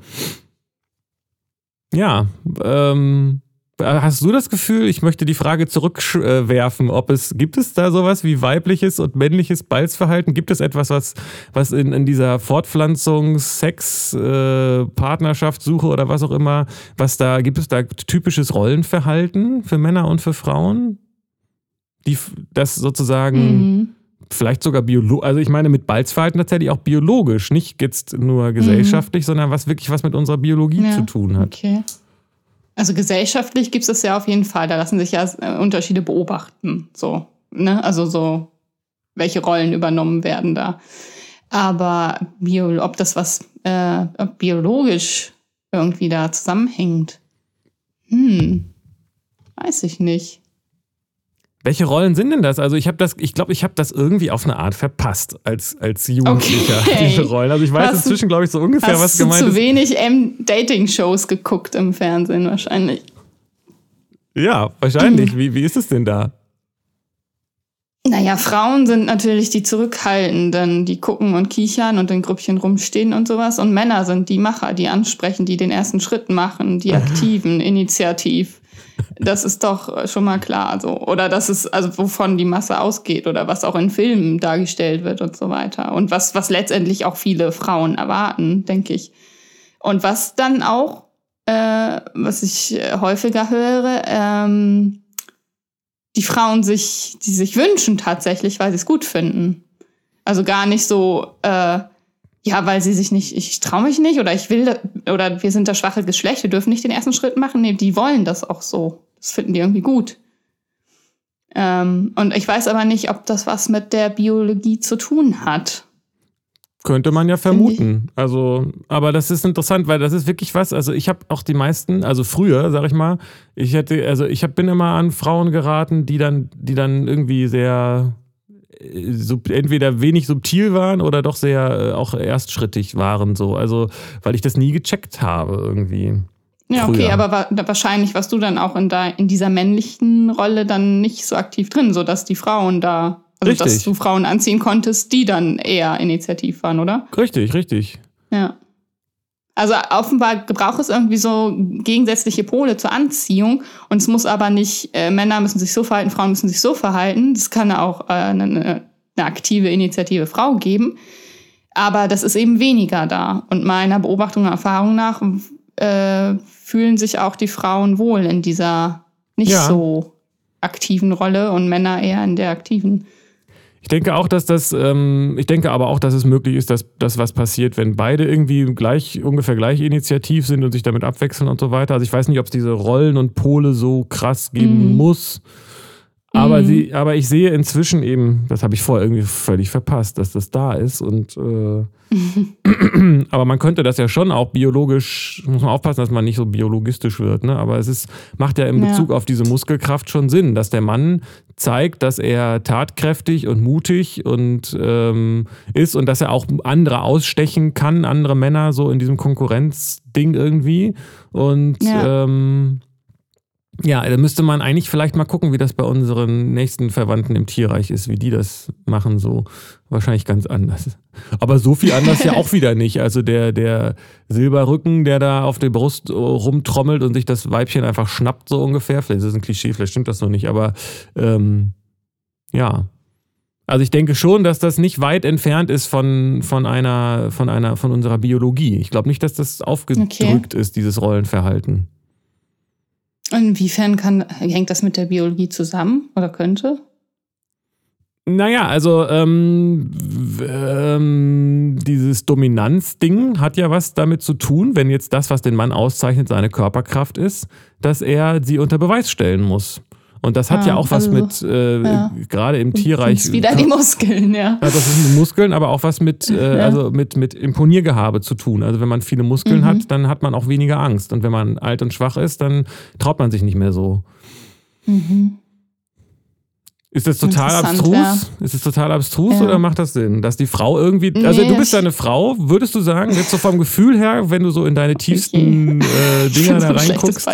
Ja, ähm, hast du das Gefühl, ich möchte die Frage zurückwerfen, ob es, gibt es da sowas wie weibliches und männliches Balzverhalten? Gibt es etwas, was, was in, in dieser Fortpflanzung, Sex, äh, Partnerschaft, Suche oder was auch immer, was da, gibt es da typisches Rollenverhalten für Männer und für Frauen? Die, das sozusagen Mhm. vielleicht sogar biologisch, also ich meine mit Balzverhalten tatsächlich auch biologisch, nicht jetzt nur gesellschaftlich, sondern was wirklich was mit unserer Biologie Ja, zu tun hat. Okay. Also gesellschaftlich gibt es das ja auf jeden Fall. Da lassen sich ja äh, Unterschiede beobachten. So, ne? Also so, welche Rollen übernommen werden da. Aber bio, ob das was äh, biologisch irgendwie da zusammenhängt, hm, weiß ich nicht. Welche Rollen sind denn das? Also ich habe das, ich glaube, ich habe das irgendwie auf eine Art verpasst als, als Jugendlicher, Okay. <laughs> diese Rollen. Also ich weiß Hast inzwischen, glaube ich, so ungefähr, was Hast du gemeint zu ist. wenig ähm, Dating-Shows geguckt im Fernsehen wahrscheinlich? Ja, wahrscheinlich. Wie, wie ist es denn da? Naja, Frauen sind natürlich die Zurückhaltenden, die gucken und kichern und in Grüppchen rumstehen und sowas. Und Männer sind die Macher, die ansprechen, die den ersten Schritt machen, die <laughs> aktiven, initiativ. Das ist doch schon mal klar so. Oder das ist, also wovon die Masse ausgeht oder was auch in Filmen dargestellt wird und so weiter. Und was, was letztendlich auch viele Frauen erwarten, denke ich. Und was dann auch, äh, was ich äh, häufiger höre, ähm, die Frauen sich, die sich wünschen tatsächlich, weil sie es gut finden. Also gar nicht so, äh, ja, weil sie sich nicht, ich traue mich nicht oder ich will, oder wir sind das schwache Geschlecht, wir dürfen nicht den ersten Schritt machen. Nee, die wollen das auch so. Das finden die irgendwie gut. Ähm, und ich weiß aber nicht, ob das was mit der Biologie zu tun hat. Könnte man ja vermuten. Also, aber das ist interessant, weil das ist wirklich was. Also ich habe auch die meisten, also früher, sag ich mal, ich hätte, also ich hab, bin immer an Frauen geraten, die dann, die dann irgendwie sehr sub, entweder wenig subtil waren oder doch sehr äh, auch erstschrittig waren, so. Also, weil ich das nie gecheckt habe irgendwie. Ja, okay, Früher. aber wa wahrscheinlich warst du dann auch in, da, in dieser männlichen Rolle dann nicht so aktiv drin, sodass die Frauen da, also dass Richtig. du Frauen anziehen konntest, die dann eher initiativ waren, oder? Richtig, richtig. Ja. Also offenbar braucht es irgendwie so gegensätzliche Pole zur Anziehung und es muss aber nicht, äh, Männer müssen sich so verhalten, Frauen müssen sich so verhalten. Das kann auch äh, eine, eine aktive, initiative Frau geben. Aber das ist eben weniger da. Und meiner Beobachtung und Erfahrung nach äh, fühlen sich auch die Frauen wohl in dieser nicht Ja. so aktiven Rolle und Männer eher in der aktiven. Ich denke auch, dass das, ähm, ich denke aber auch, dass es möglich ist, dass das was passiert, wenn beide irgendwie gleich, ungefähr gleich initiativ sind und sich damit abwechseln und so weiter. Also ich weiß nicht, ob es diese Rollen und Pole so krass geben Mhm. muss. Aber, Mhm. sie, aber ich sehe inzwischen eben, das habe ich vorher irgendwie völlig verpasst, dass das da ist. Und äh, <laughs> aber man könnte das ja schon auch biologisch, muss man aufpassen, dass man nicht so biologistisch wird, ne? Aber es ist, macht ja in Ja. Bezug auf diese Muskelkraft schon Sinn, dass der Mann zeigt, dass er tatkräftig und mutig und ähm, ist und dass er auch andere ausstechen kann, andere Männer so in diesem Konkurrenzding irgendwie. Und Ja. ähm, ja, da müsste man eigentlich vielleicht mal gucken, wie das bei unseren nächsten Verwandten im Tierreich ist, wie die das machen, so wahrscheinlich ganz anders. Aber so viel anders ja auch wieder nicht. Also der, der Silberrücken, der da auf der Brust äh, rumtrommelt und sich das Weibchen einfach schnappt, so ungefähr. Vielleicht ist es ein Klischee, vielleicht stimmt das noch nicht, aber ähm, ja. Also ich denke schon, dass das nicht weit entfernt ist von, von einer, von einer, von unserer Biologie. Ich glaube nicht, dass das aufgedrückt ist, dieses Rollenverhalten. Inwiefern kann, hängt das mit der Biologie zusammen oder könnte? Naja, also ähm, ähm, dieses Dominanzding hat ja was damit zu tun, wenn jetzt das, was den Mann auszeichnet, seine Körperkraft ist, dass er sie unter Beweis stellen muss. Und das hat ah, ja auch was also, mit, äh, ja. gerade im Tierreich. Das wieder die Muskeln, ja. ja. Das ist mit Muskeln, aber auch was mit, äh, ja. also mit, mit Imponiergehabe zu tun. Also wenn man viele Muskeln mhm. hat, dann hat man auch weniger Angst. Und wenn man alt und schwach ist, dann traut man sich nicht mehr so. Mhm. Ist das total abstrus? Ja. Ist es total abstrus ja. oder macht das Sinn? Dass die Frau irgendwie. Also nee, du bist eine Frau, würdest du sagen, jetzt so vom Gefühl her, wenn du so in deine tiefsten äh, <laughs> Dinger da reinguckst,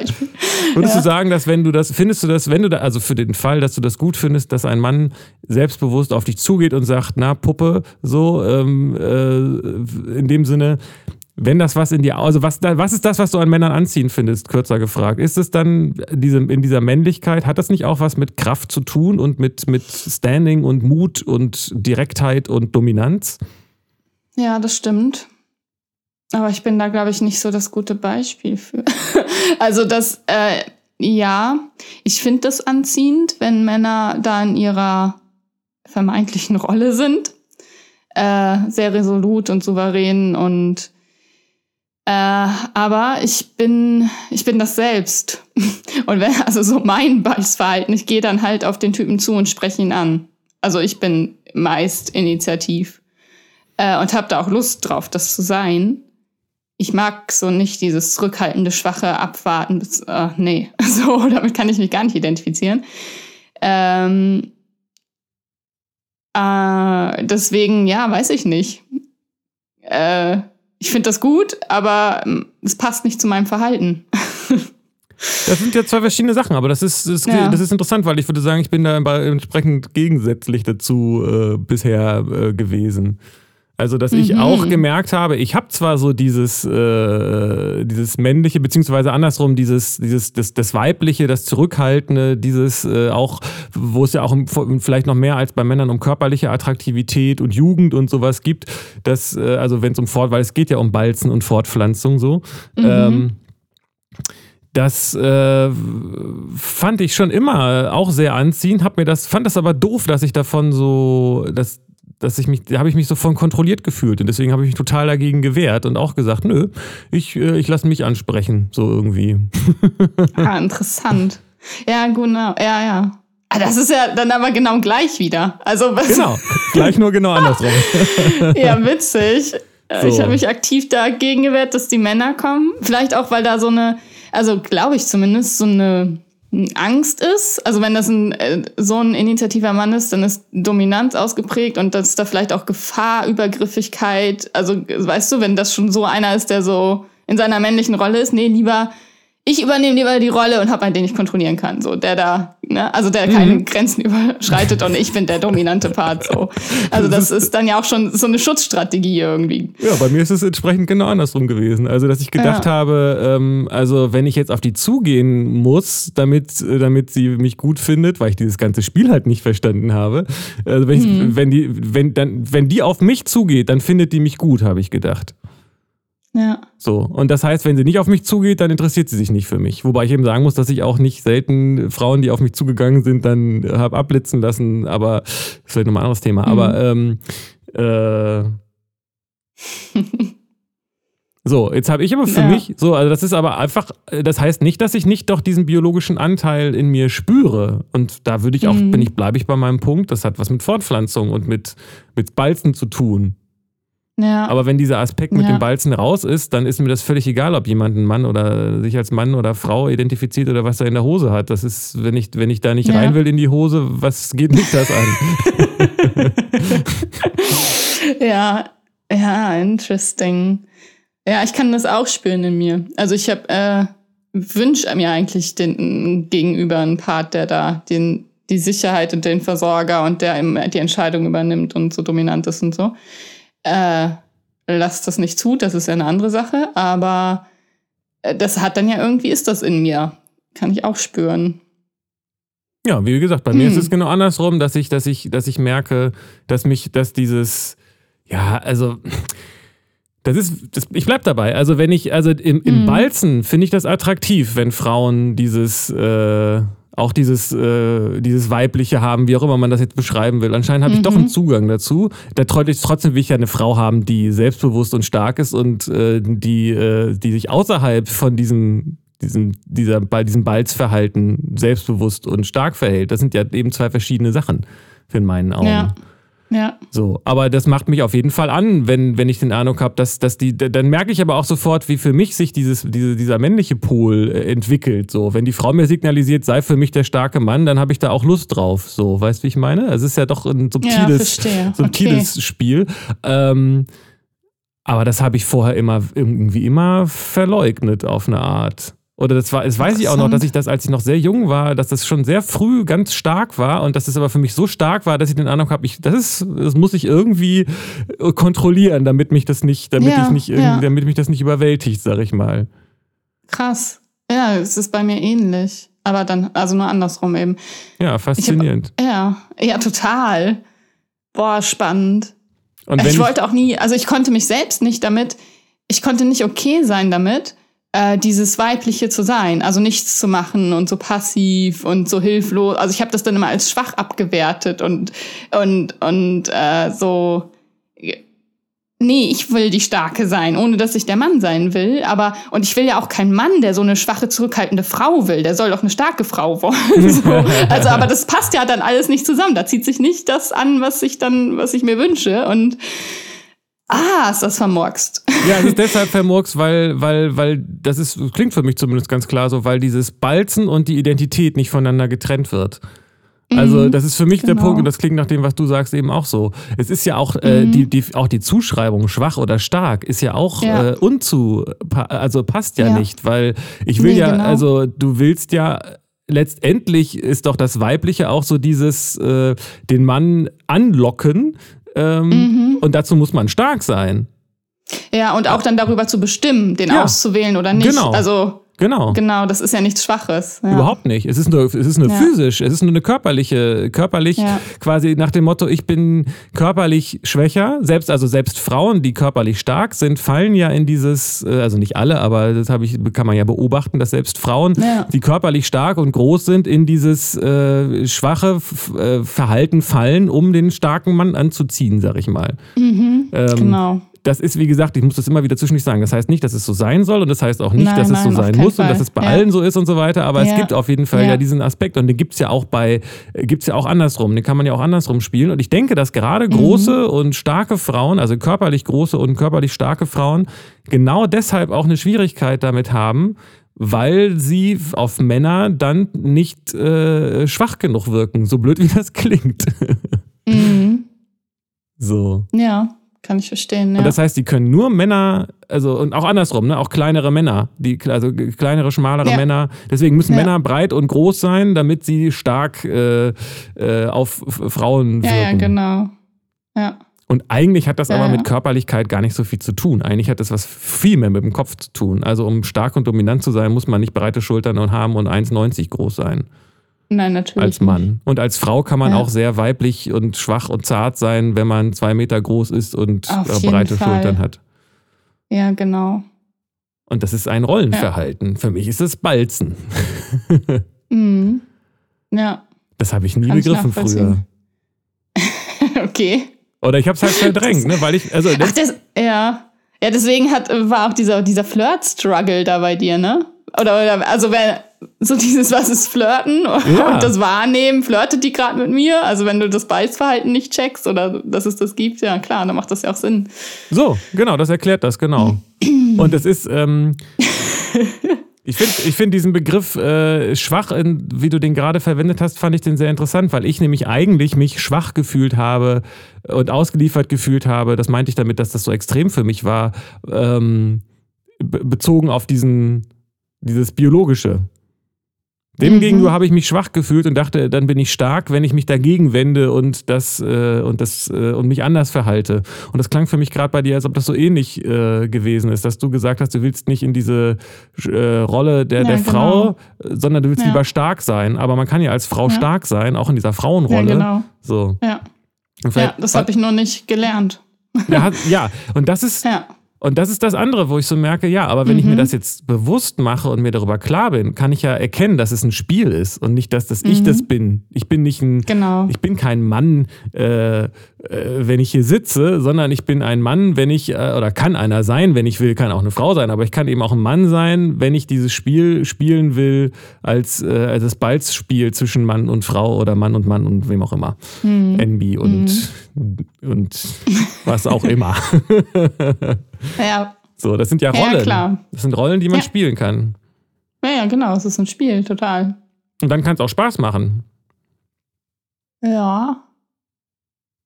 würdest ja. du sagen, dass wenn du das, findest du das, wenn du da, also für den Fall, dass du das gut findest, dass ein Mann selbstbewusst auf dich zugeht und sagt, na, Puppe, so, ähm, äh, in dem Sinne, wenn das was in dir, also was, was ist das, was du an Männern anziehen findest, kürzer gefragt? Ist es dann diese, in dieser Männlichkeit, hat das nicht auch was mit Kraft zu tun und mit, mit Standing und Mut und Direktheit und Dominanz? Ja, das stimmt. Aber ich bin da, glaube ich, nicht so das gute Beispiel für. <laughs> also das, äh, ja, ich finde das anziehend, wenn Männer da in ihrer vermeintlichen Rolle sind. Äh, sehr resolut und souverän und äh, aber ich bin, ich bin das selbst. <laughs> Und wenn, also so mein Ballsverhalten, ich gehe dann halt auf den Typen zu und spreche ihn an. Also ich bin meist initiativ äh, und habe da auch Lust drauf, das zu sein. Ich mag so nicht dieses zurückhaltende, schwache Abwarten. Bis, äh, nee, <laughs> so damit kann ich mich gar nicht identifizieren. Ähm, äh, deswegen, ja, weiß ich nicht. Äh, ich finde das gut, aber ähm, es passt nicht zu meinem Verhalten. <laughs> Das sind ja zwei verschiedene Sachen, aber das ist, das, ja. das ist interessant, weil ich würde sagen, ich bin da entsprechend gegensätzlich dazu äh, bisher äh, gewesen. Also, dass ich mhm. auch gemerkt habe, ich habe zwar so dieses, äh, dieses männliche, beziehungsweise andersrum, dieses, dieses, das, das weibliche, das Zurückhaltende, dieses äh, auch, wo es ja auch vielleicht noch mehr als bei Männern um körperliche Attraktivität und Jugend und sowas gibt, dass, äh, also wenn es um Fort, weil es geht ja um Balzen und Fortpflanzung so. Mhm. Ähm, das äh, fand ich schon immer auch sehr anziehend, hab mir das, fand das aber doof, dass ich davon so, dass, dass ich mich, da habe ich mich so von kontrolliert gefühlt und deswegen habe ich mich total dagegen gewehrt und auch gesagt, nö, ich, äh, ich lasse mich ansprechen, so irgendwie. <laughs> ah, interessant. Ja, genau, ja, ja. Ah, das ist ja dann aber genau gleich wieder. Also genau, gleich nur genau andersrum. <laughs> ja, witzig. Äh, so. Ich habe mich aktiv dagegen gewehrt, dass die Männer kommen. Vielleicht auch, weil da so eine, also glaube ich zumindest, so eine Angst ist. Also wenn das ein, äh, so ein initiativer Mann ist, dann ist Dominanz ausgeprägt und dass da vielleicht auch Gefahr, Übergriffigkeit. Also weißt du, wenn das schon so einer ist, der so in seiner männlichen Rolle ist, nee, lieber ich übernehme lieber die Rolle und habe einen, den ich kontrollieren kann. So, der da, ne, also der keine mhm. Grenzen überschreitet und ich bin der dominante Part. So. Also das ist dann ja auch schon so eine Schutzstrategie irgendwie. Ja, bei mir ist es entsprechend genau andersrum gewesen. Also, dass ich gedacht ja. habe, ähm, also wenn ich jetzt auf die zugehen muss, damit, damit sie mich gut findet, weil ich dieses ganze Spiel halt nicht verstanden habe. Also wenn, ich, mhm. wenn die, wenn dann, wenn die auf mich zugeht, dann findet die mich gut, habe ich gedacht. Ja. So. Und das heißt, wenn sie nicht auf mich zugeht, dann interessiert sie sich nicht für mich. Wobei ich eben sagen muss, dass ich auch nicht selten Frauen, die auf mich zugegangen sind, dann habe abblitzen lassen. Aber das ist vielleicht nochmal ein anderes Thema. Mhm. Aber ähm, äh, <laughs> So, jetzt habe ich aber für ja. mich, so, also das ist aber einfach, das heißt nicht, dass ich nicht doch diesen biologischen Anteil in mir spüre. Und da würde ich auch, mhm. bin ich, bleibe ich bei meinem Punkt, das hat was mit Fortpflanzung und mit, mit Balzen zu tun. Ja. Aber wenn dieser Aspekt mit ja. dem Balzen raus ist, dann ist mir das völlig egal, ob jemand ein Mann oder sich als Mann oder Frau identifiziert oder was er in der Hose hat. Das ist, wenn ich, wenn ich da nicht ja. rein will in die Hose, was geht mich das an? <laughs> ja, ja, interesting. Ja, ich kann das auch spüren in mir. Also ich habe äh, wünsche mir eigentlich den gegenüber einen Part, der da den die Sicherheit und den Versorger und der die Entscheidung übernimmt und so dominant ist und so äh, lasst das nicht zu, das ist ja eine andere Sache, aber äh, das hat dann ja irgendwie, ist das in mir. Kann ich auch spüren. Ja, wie gesagt, bei hm. mir ist es hm. genau andersrum, dass ich, dass ich, dass ich merke, dass mich, dass dieses, ja, also das ist, das, ich bleib dabei. Also wenn ich, also im, im hm. Balzen finde ich das attraktiv, wenn Frauen dieses, äh, auch dieses, äh, dieses weibliche haben, wie auch immer man das jetzt beschreiben will. Anscheinend habe ich doch einen Zugang dazu. Da trotzdem will ich ja eine Frau haben, die selbstbewusst und stark ist und äh, die, äh, die sich außerhalb von diesem, diesem, dieser, bei diesem Balzverhalten selbstbewusst und stark verhält. Das sind ja eben zwei verschiedene Sachen in meinen Augen. Ja. Ja. So, aber das macht mich auf jeden Fall an, wenn, wenn ich den Eindruck habe, dass, dass die, dann merke ich aber auch sofort, wie für mich sich dieses, diese, dieser männliche Pol äh, entwickelt. So, wenn die Frau mir signalisiert, sei für mich der starke Mann, dann habe ich da auch Lust drauf. So, weißt du, wie ich meine? Es ist ja doch ein subtiles, ja, <laughs> subtiles okay. Spiel. Ähm, aber das habe ich vorher immer irgendwie immer verleugnet auf eine Art. Oder das war, das weiß ich auch noch, dass ich das, als ich noch sehr jung war, dass das schon sehr früh ganz stark war und dass das aber für mich so stark war, dass ich den Eindruck habe, ich, das ist, das muss ich irgendwie äh, kontrollieren, damit mich das nicht, damit Ja, ich nicht, ja. damit mich das nicht überwältigt, sag ich mal. Krass. Ja, es ist bei mir ähnlich. Aber dann, also nur andersrum eben. Ja, faszinierend. Ja, ja, total. Boah, spannend. Und ich, wollte auch nie, also ich konnte mich selbst nicht damit, ich konnte nicht okay sein damit, äh, dieses Weibliche zu sein, also nichts zu machen und so passiv und so hilflos. Also ich habe das dann immer als schwach abgewertet und und und äh, so. Nee, ich will die Starke sein, ohne dass ich der Mann sein will. Aber, und ich will ja auch keinen Mann, der so eine schwache, zurückhaltende Frau will. Der soll doch eine starke Frau wollen. <laughs> so. Also, aber das passt ja dann alles nicht zusammen. Da zieht sich nicht das an, was ich dann, was ich mir wünsche. Und ah, ist das vermurkst. Ja, es ist deshalb vermurks, weil, weil, weil, das ist, klingt für mich zumindest ganz klar so, weil dieses Balzen und die Identität nicht voneinander getrennt wird. Also, Mhm, das ist für mich der genau. Punkt, und das klingt nach dem, was du sagst, eben auch so. Es ist ja auch, Mhm. äh, die, die, auch die Zuschreibung, schwach oder stark, ist ja auch Ja. Äh, unzu, also passt ja, Ja. nicht, weil ich will Nee, ja, genau. also du willst ja, letztendlich ist doch das Weibliche auch so dieses, äh, den Mann anlocken, ähm, Mhm. und dazu muss man stark sein. Ja, und auch dann darüber zu bestimmen, den Ja. auszuwählen oder nicht. Genau. Also, Genau. genau, das ist ja nichts Schwaches. Ja. Überhaupt nicht. Es ist nur, es ist nur Ja. physisch, es ist nur eine körperliche, körperlich Ja. quasi nach dem Motto, ich bin körperlich schwächer. Selbst, also selbst Frauen, die körperlich stark sind, fallen ja in dieses, äh, also nicht alle, aber das habe ich, kann man ja beobachten, dass selbst Frauen, die körperlich stark und groß sind, in dieses äh, schwache äh, Verhalten fallen, um den starken Mann anzuziehen, sag ich mal. Ähm, Genau. Das ist, wie gesagt, ich muss das immer wieder zwischendurch sagen. Das heißt nicht, dass es so sein soll und das heißt auch nicht, Nein, dass es nein, so auf sein muss und Fall. dass es bei Ja. allen so ist und so weiter. Aber es Ja. gibt auf jeden Fall ja, Ja. diesen Aspekt und den gibt es ja auch bei, gibt es ja auch andersrum. Den kann man ja auch andersrum spielen. Und ich denke, dass gerade Mhm. große und starke Frauen, also körperlich große und körperlich starke Frauen, genau deshalb auch eine Schwierigkeit damit haben, weil sie auf Männer dann nicht äh, schwach genug wirken, so blöd <laughs> wie das klingt. Mhm. so. Ja, kann ich verstehen. Ja. Und das heißt, die können nur Männer, also und auch andersrum, ne, auch kleinere Männer, die also kleinere, schmalere Ja. Männer. Deswegen müssen Ja. Männer breit und groß sein, damit sie stark äh, äh, auf Frauen ja, ja, wirken. genau. Ja. Und eigentlich hat das Ja, aber ja. mit Körperlichkeit gar nicht so viel zu tun. Eigentlich hat das was viel mehr mit dem Kopf zu tun. Also um stark und dominant zu sein, muss man nicht breite Schultern und haben und 1,90 groß sein Nein, natürlich. als Mann. Und als Frau kann man Ja. auch sehr weiblich und schwach und zart sein, wenn man zwei Meter groß ist und äh, breite Fall. Schultern hat. Nicht. Ja, genau. Und das ist ein Rollenverhalten. Für mich ist es Balzen. <laughs> Mhm. Ja, Das habe ich nie Kann ich begriffen früher. nachvollziehen. <laughs> okay. Oder ich habe es halt verdrängt, ne? weil ich, also Ach, das, ja. Ja, deswegen hat, war auch dieser, dieser Flirt-Struggle da bei dir, ne? Oder, oder also wenn so dieses, was ist Flirten Ja. <laughs> und das Wahrnehmen, flirtet die gerade mit mir? Also wenn du das Beißverhalten nicht checkst oder dass es das gibt, ja klar, dann macht das ja auch Sinn. so, genau, das erklärt das, genau. <clears throat> Und es ist, ähm, ich finde ich find diesen Begriff äh, schwach, in, wie du den gerade verwendet hast, fand ich den sehr interessant, weil ich nämlich eigentlich mich schwach gefühlt habe und ausgeliefert gefühlt habe. Das meinte ich damit, dass das so extrem für mich war, ähm, be bezogen auf diesen, dieses Biologische. Demgegenüber Mhm. habe ich mich schwach gefühlt und dachte, dann bin ich stark, wenn ich mich dagegen wende und das äh, und das äh, und mich anders verhalte. Und das klang für mich gerade bei dir, als ob das so ähnlich äh, gewesen ist, dass du gesagt hast, du willst nicht in diese äh, Rolle der, Ja, der genau. Frau, sondern du willst Ja. lieber stark sein. Aber man kann ja als Frau Ja. stark sein, auch in dieser Ja, Frauenrolle. genau. So. Ja, ja das habe ich nur nicht gelernt. ja, ja, und das ist Ja. Und das ist das andere, wo ich so merke, ja, aber wenn mhm. ich mir mhm. das jetzt bewusst mache und mir darüber klar bin, kann ich ja erkennen, dass es ein Spiel ist und nicht, dass das mhm. ich das bin. Ich bin nicht ein, genau. ich bin kein Mann, äh, äh, wenn ich hier sitze, sondern ich bin ein Mann, wenn ich, äh, oder kann einer sein, wenn ich will, kann auch eine Frau sein, aber ich kann eben auch ein Mann sein, wenn ich dieses Spiel spielen will, als, äh, als das Ballsspiel zwischen Mann und Frau oder Mann und Mann und wem auch immer. Mhm. NB und, mhm. Und <laughs> was auch immer. Ja. So, das sind ja Rollen. Ja, klar. Das sind Rollen, die man ja. spielen kann. Ja, ja, genau. Es ist ein Spiel, total. Und dann kann es auch Spaß machen. Ja.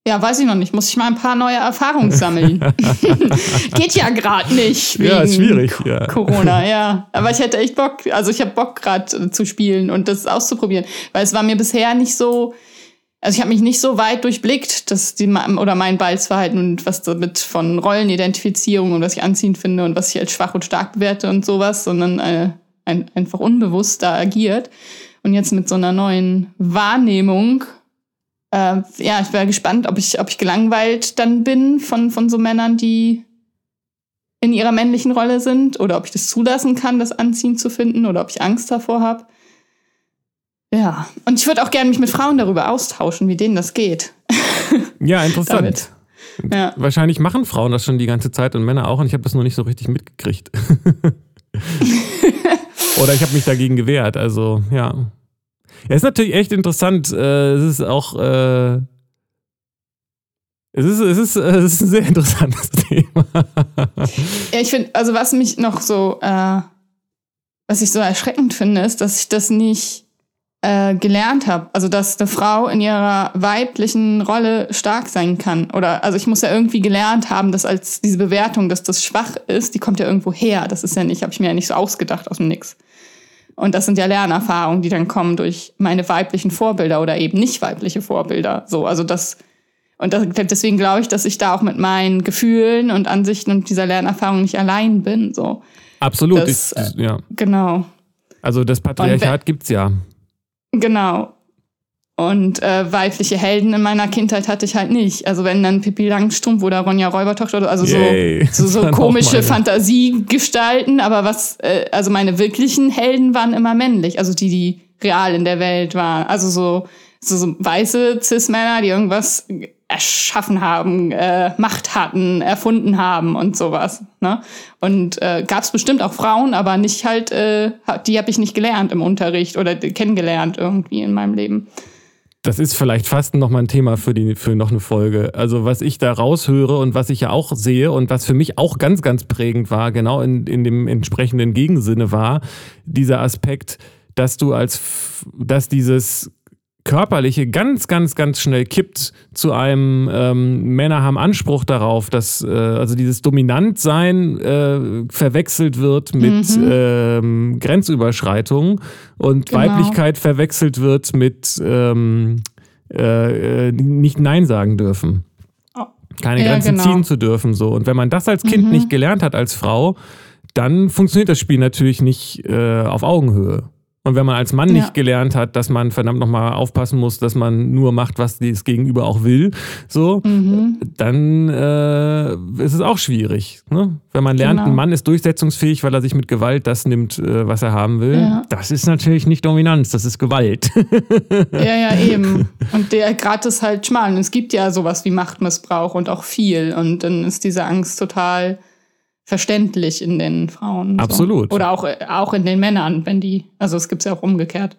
Ja, weiß ich noch nicht. Muss ich mal ein paar neue Erfahrungen sammeln. <laughs> <laughs> Geht ja gerade nicht. ja, ist schwierig. Ja. Corona, ja. Aber ich hätte echt Bock, also ich habe Bock gerade zu spielen und das auszuprobieren. Weil es war mir bisher nicht so, also ich habe mich nicht so weit durchblickt, dass die oder mein Balzverhalten und was damit von Rollenidentifizierung und was ich anziehend finde und was ich als schwach und stark bewerte und sowas, sondern äh, ein, einfach unbewusst da agiert. Und jetzt mit so einer neuen Wahrnehmung, äh, ja, ich wäre gespannt, ob ich, ob ich gelangweilt dann bin von, von so Männern, die in ihrer männlichen Rolle sind oder ob ich das zulassen kann, das anziehend zu finden oder ob ich Angst davor habe. Ja, und ich würde auch gerne mich mit Frauen darüber austauschen, wie denen das geht. Ja, interessant. Ja. Wahrscheinlich machen Frauen das schon die ganze Zeit und Männer auch und ich habe das nur nicht so richtig mitgekriegt. <laughs> Oder ich habe mich dagegen gewehrt. Also, ja. Ja, ist natürlich echt interessant. Äh, es ist auch. Äh, es ist, es, ist, es ist ein sehr interessantes <laughs> Thema. Ja, ich finde, also was mich noch so, äh, was ich so erschreckend finde, ist, dass ich das nicht äh, gelernt habe. Also, dass eine Frau in ihrer weiblichen Rolle stark sein kann. Oder, also ich muss ja irgendwie gelernt haben, dass als diese Bewertung, dass das schwach ist, die kommt ja irgendwo her. Das ist ja nicht, habe ich mir ja nicht so ausgedacht aus dem Nix. Und das sind ja Lernerfahrungen, die dann kommen durch meine weiblichen Vorbilder oder eben nicht weibliche Vorbilder. So, also das, und das, deswegen glaube ich, dass ich da auch mit meinen Gefühlen und Ansichten und dieser Lernerfahrung nicht allein bin. So. Absolut, das, ich, ja. Genau. Also das Patriarchat gibt es ja. Genau. Und äh, weibliche Helden in meiner Kindheit hatte ich halt nicht. Also wenn dann Pippi Langstrumpf oder Ronja Räubertochter oder also Yay. so, so, <laughs> so komische Fantasiegestalten, aber was, äh, also meine wirklichen Helden waren immer männlich, also die, die real in der Welt waren. Also so, so, so weiße Cis-Männer, die irgendwas erschaffen haben, äh, Macht hatten, erfunden haben und sowas. Ne? Und äh, gab es bestimmt auch Frauen, aber nicht halt, äh, die habe ich nicht gelernt im Unterricht oder kennengelernt irgendwie in meinem Leben. Das ist vielleicht fast noch mal ein Thema für, die, für noch eine Folge. Also was ich da raushöre und was ich ja auch sehe und was für mich auch ganz, ganz prägend war, genau in, in dem entsprechenden Gegensinne war, dieser Aspekt, dass du als, dass dieses Körperliche ganz, ganz, ganz schnell kippt zu einem ähm, Männer haben Anspruch darauf, dass äh, also dieses Dominantsein äh, verwechselt wird mit mhm. ähm, Grenzüberschreitung und genau. Weiblichkeit verwechselt wird mit ähm, äh, nicht Nein sagen dürfen. Oh. Keine ja, Grenzen genau. ziehen zu dürfen. So. Und wenn man das als Kind mhm. nicht gelernt hat, als Frau, dann funktioniert das Spiel natürlich nicht äh, auf Augenhöhe. Und wenn man als Mann nicht gelernt hat, dass man verdammt nochmal aufpassen muss, dass man nur macht, was das Gegenüber auch will, so, mhm. dann äh, ist es auch schwierig. Ne? Wenn man lernt, genau. ein Mann ist durchsetzungsfähig, weil er sich mit Gewalt das nimmt, äh, was er haben will, ja. das ist natürlich nicht Dominanz, das ist Gewalt. <laughs> ja, ja, eben. Und der Grad ist halt schmal. Und es gibt ja sowas wie Machtmissbrauch und auch viel. Und dann ist diese Angst total verständlich in den Frauen. Absolut. So. Oder auch, auch in den Männern, wenn die, also es gibt es ja auch umgekehrt.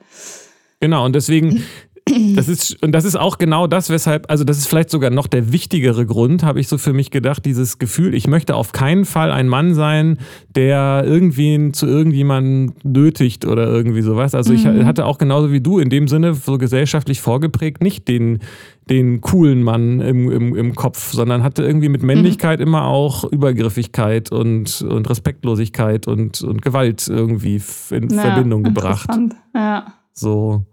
Genau, und deswegen, <laughs> das ist, und das ist auch genau das, weshalb, also das ist vielleicht sogar noch der wichtigere Grund, habe ich so für mich gedacht, dieses Gefühl, ich möchte auf keinen Fall ein Mann sein, der irgendwen zu irgendjemandem nötigt oder irgendwie sowas. Also ich mhm. hatte auch genauso wie du in dem Sinne so gesellschaftlich vorgeprägt nicht den den coolen Mann im, im, im Kopf, sondern hatte irgendwie mit Männlichkeit mhm. immer auch Übergriffigkeit und, und Respektlosigkeit und, und Gewalt irgendwie in ja, Verbindung gebracht. Ja. So.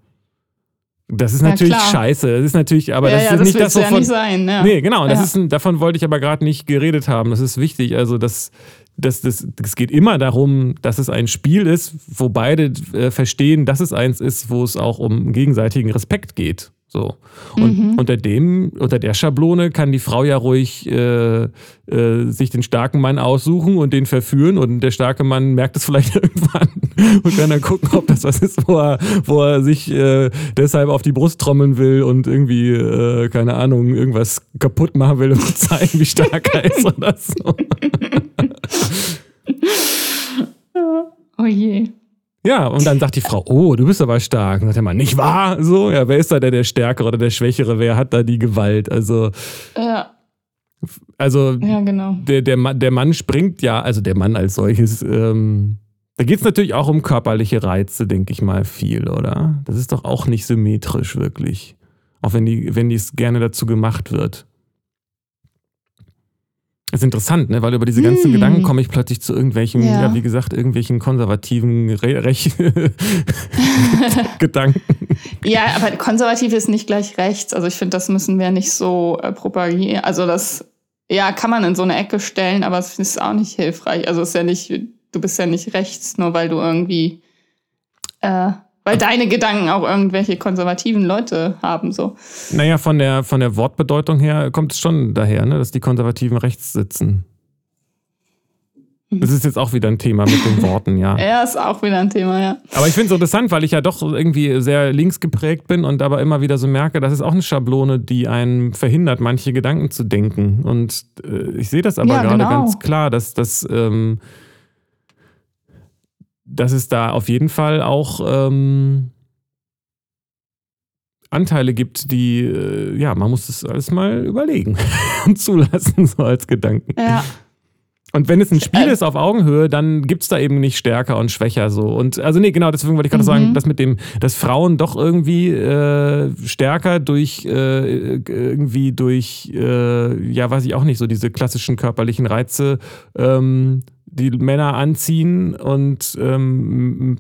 Das ist natürlich ja, scheiße. Das ist natürlich, aber ja, das ist ja, das nicht das, wovon. Ja nicht sein, ja. Nee, genau. Das ist, davon wollte ich aber gerade nicht geredet haben. Das ist wichtig. Also, das, das, das, das geht immer darum, dass es ein Spiel ist, wo beide äh, verstehen, dass es eins ist, wo es auch um gegenseitigen Respekt geht. So. Und mhm. unter dem, unter der Schablone kann die Frau ja ruhig äh, äh, sich den starken Mann aussuchen und den verführen und der starke Mann merkt es vielleicht <laughs> irgendwann und kann dann gucken, ob das was ist, wo er, wo er sich äh, deshalb auf die Brust trommeln will und irgendwie, äh, keine Ahnung, irgendwas kaputt machen will und zeigen, wie stark er ist oder so. <laughs> oh je. Ja, und dann sagt die Frau, oh, du bist aber stark. Und sagt der Mann, nicht wahr? So, ja, wer ist da der, der Stärkere oder der Schwächere? Wer hat da die Gewalt? Also. Ja. Also, ja, genau. der, der, der Mann springt ja, also der Mann als solches, ähm, da geht es natürlich auch um körperliche Reize, denke ich mal, viel, oder? Das ist doch auch nicht symmetrisch, wirklich. Auch wenn die, wenn dies gerne dazu gemacht wird. Das ist interessant, ne? weil über diese ganzen hm. Gedanken komme ich plötzlich zu irgendwelchen, ja. ja wie gesagt, irgendwelchen konservativen Re Rech <laughs> Gedanken. Ja, aber konservativ ist nicht gleich rechts. Also ich finde, das müssen wir nicht so äh, propagieren. Also das, ja, kann man in so eine Ecke stellen, aber es ist auch nicht hilfreich. Also es ist ja nicht, du bist ja nicht rechts, nur weil du irgendwie äh, weil deine Gedanken auch irgendwelche konservativen Leute haben, so. Naja, von der, von der Wortbedeutung her kommt es schon daher, ne, dass die Konservativen rechts sitzen. Mhm. Das ist jetzt auch wieder ein Thema mit den Worten, ja. ja, ist auch wieder ein Thema, ja. Aber ich finde es interessant, weil ich ja doch irgendwie sehr links geprägt bin und aber immer wieder so merke, das ist auch eine Schablone, die einen verhindert, manche Gedanken zu denken. Und äh, ich sehe das aber ja, gerade genau. ganz klar, dass das. Ähm, dass es da auf jeden Fall auch ähm, Anteile gibt, die, äh, ja, man muss das alles mal überlegen <laughs> und zulassen, so als Gedanken. Ja. Und wenn es ein Spiel äh. ist auf Augenhöhe, dann gibt es da eben nicht stärker und schwächer so. Und also nee, genau, deswegen wollte ich gerade mhm. sagen, dass mit dem, dass Frauen doch irgendwie äh, stärker durch äh, irgendwie durch, äh, ja, weiß ich auch nicht, so diese klassischen körperlichen Reize ähm, die Männer anziehen und ähm,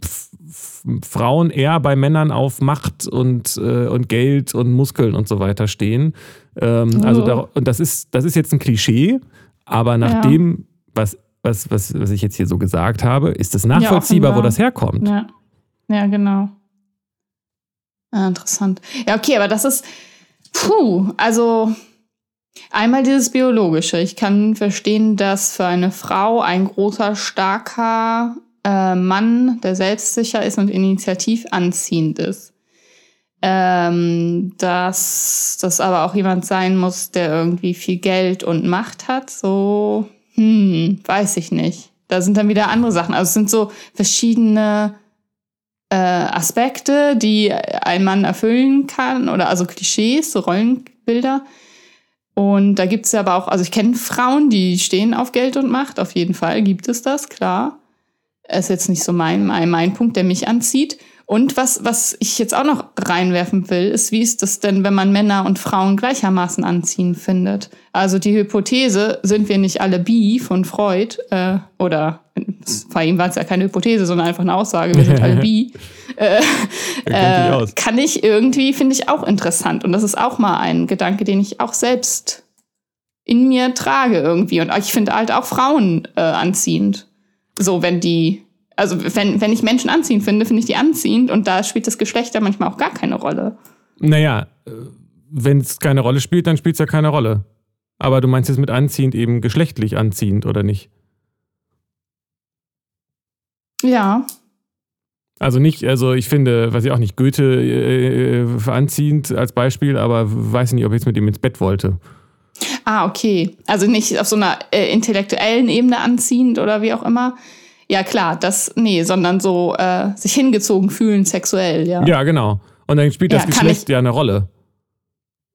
Frauen eher bei Männern auf Macht und, äh, und Geld und Muskeln und so weiter stehen. Ähm, oh. Also da, und das ist, das ist jetzt ein Klischee, aber nach ja. dem, was, was, was, was ich jetzt hier so gesagt habe, ist es nachvollziehbar, ja, wo das herkommt. Ja, ja genau. Ja, interessant. Ja, okay, aber das ist, puh, also Einmal dieses biologische. Ich kann verstehen, dass für eine Frau ein großer, starker äh, Mann, der selbstsicher ist und initiativ anziehend ist. Ähm, dass das aber auch jemand sein muss, der irgendwie viel Geld und Macht hat. So, hm, weiß ich nicht. Da sind dann wieder andere Sachen. Also es sind so verschiedene äh, Aspekte, die ein Mann erfüllen kann, oder also Klischees, so Rollenbilder und da gibt es aber auch, also ich kenne Frauen, die stehen auf Geld und Macht, auf jeden Fall gibt es das, klar. Ist jetzt nicht so mein, mein, mein Punkt, der mich anzieht. Und was, was ich jetzt auch noch reinwerfen will, ist, wie ist das denn, wenn man Männer und Frauen gleichermaßen anziehen findet? Also die Hypothese, sind wir nicht alle bi von Freud, äh, oder bei ihm war es ja keine Hypothese, sondern einfach eine Aussage, wir sind alle <laughs> bi, äh, äh, kann ich irgendwie, finde ich auch interessant. Und das ist auch mal ein Gedanke, den ich auch selbst in mir trage irgendwie. Und ich finde halt auch Frauen äh, anziehend. So, wenn die, also wenn, wenn ich Menschen anziehend finde, finde ich die anziehend und da spielt das Geschlecht ja manchmal auch gar keine Rolle. Naja, äh, wenn es keine Rolle spielt, dann spielt es ja keine Rolle. Aber du meinst jetzt mit anziehend eben geschlechtlich anziehend, oder nicht? Ja. Also nicht, also ich finde, weiß ich auch nicht, Goethe äh, äh, anziehend als Beispiel, aber weiß nicht, ob ich jetzt mit ihm ins Bett wollte. Ah, okay. Also nicht auf so einer äh, intellektuellen Ebene anziehend oder wie auch immer. Ja, klar, das, nee, sondern so äh, sich hingezogen fühlen sexuell, ja. Ja, genau. Und dann spielt das ja, Geschlecht ich, ja eine Rolle.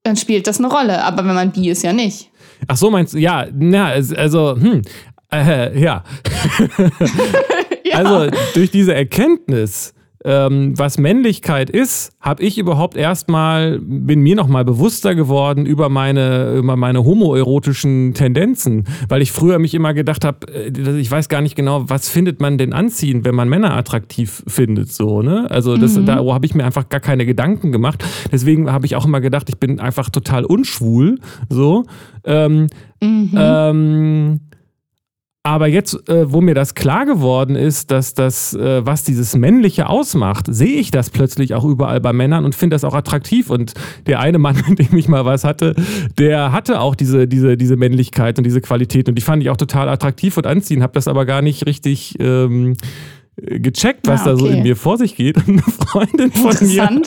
Dann spielt das eine Rolle, aber wenn man bi ist, ja nicht. Ach so, meinst du, ja, na, also, hm, äh, ja. <laughs> ja. Also durch diese Erkenntnis, ähm, was Männlichkeit ist, habe ich überhaupt erstmal, bin mir nochmal bewusster geworden über meine, über meine homoerotischen Tendenzen, weil ich früher mich immer gedacht habe, äh, ich weiß gar nicht genau, was findet man denn anziehen, wenn man Männer attraktiv findet, so, ne? Also das, mhm. da habe ich mir einfach gar keine Gedanken gemacht. Deswegen habe ich auch immer gedacht, ich bin einfach total unschwul, so. Ähm, mhm. ähm, Aber jetzt, äh, wo mir das klar geworden ist, dass das, äh, was dieses Männliche ausmacht, sehe ich das plötzlich auch überall bei Männern und finde das auch attraktiv. Und der eine Mann, <laughs> mit dem ich mal was hatte, der hatte auch diese, diese, diese Männlichkeit und diese Qualität und die fand ich auch total attraktiv und anziehend, habe das aber gar nicht richtig. Ähm, gecheckt, was ah, okay. da so in mir vor sich geht. Und <laughs> eine Freundin von mir,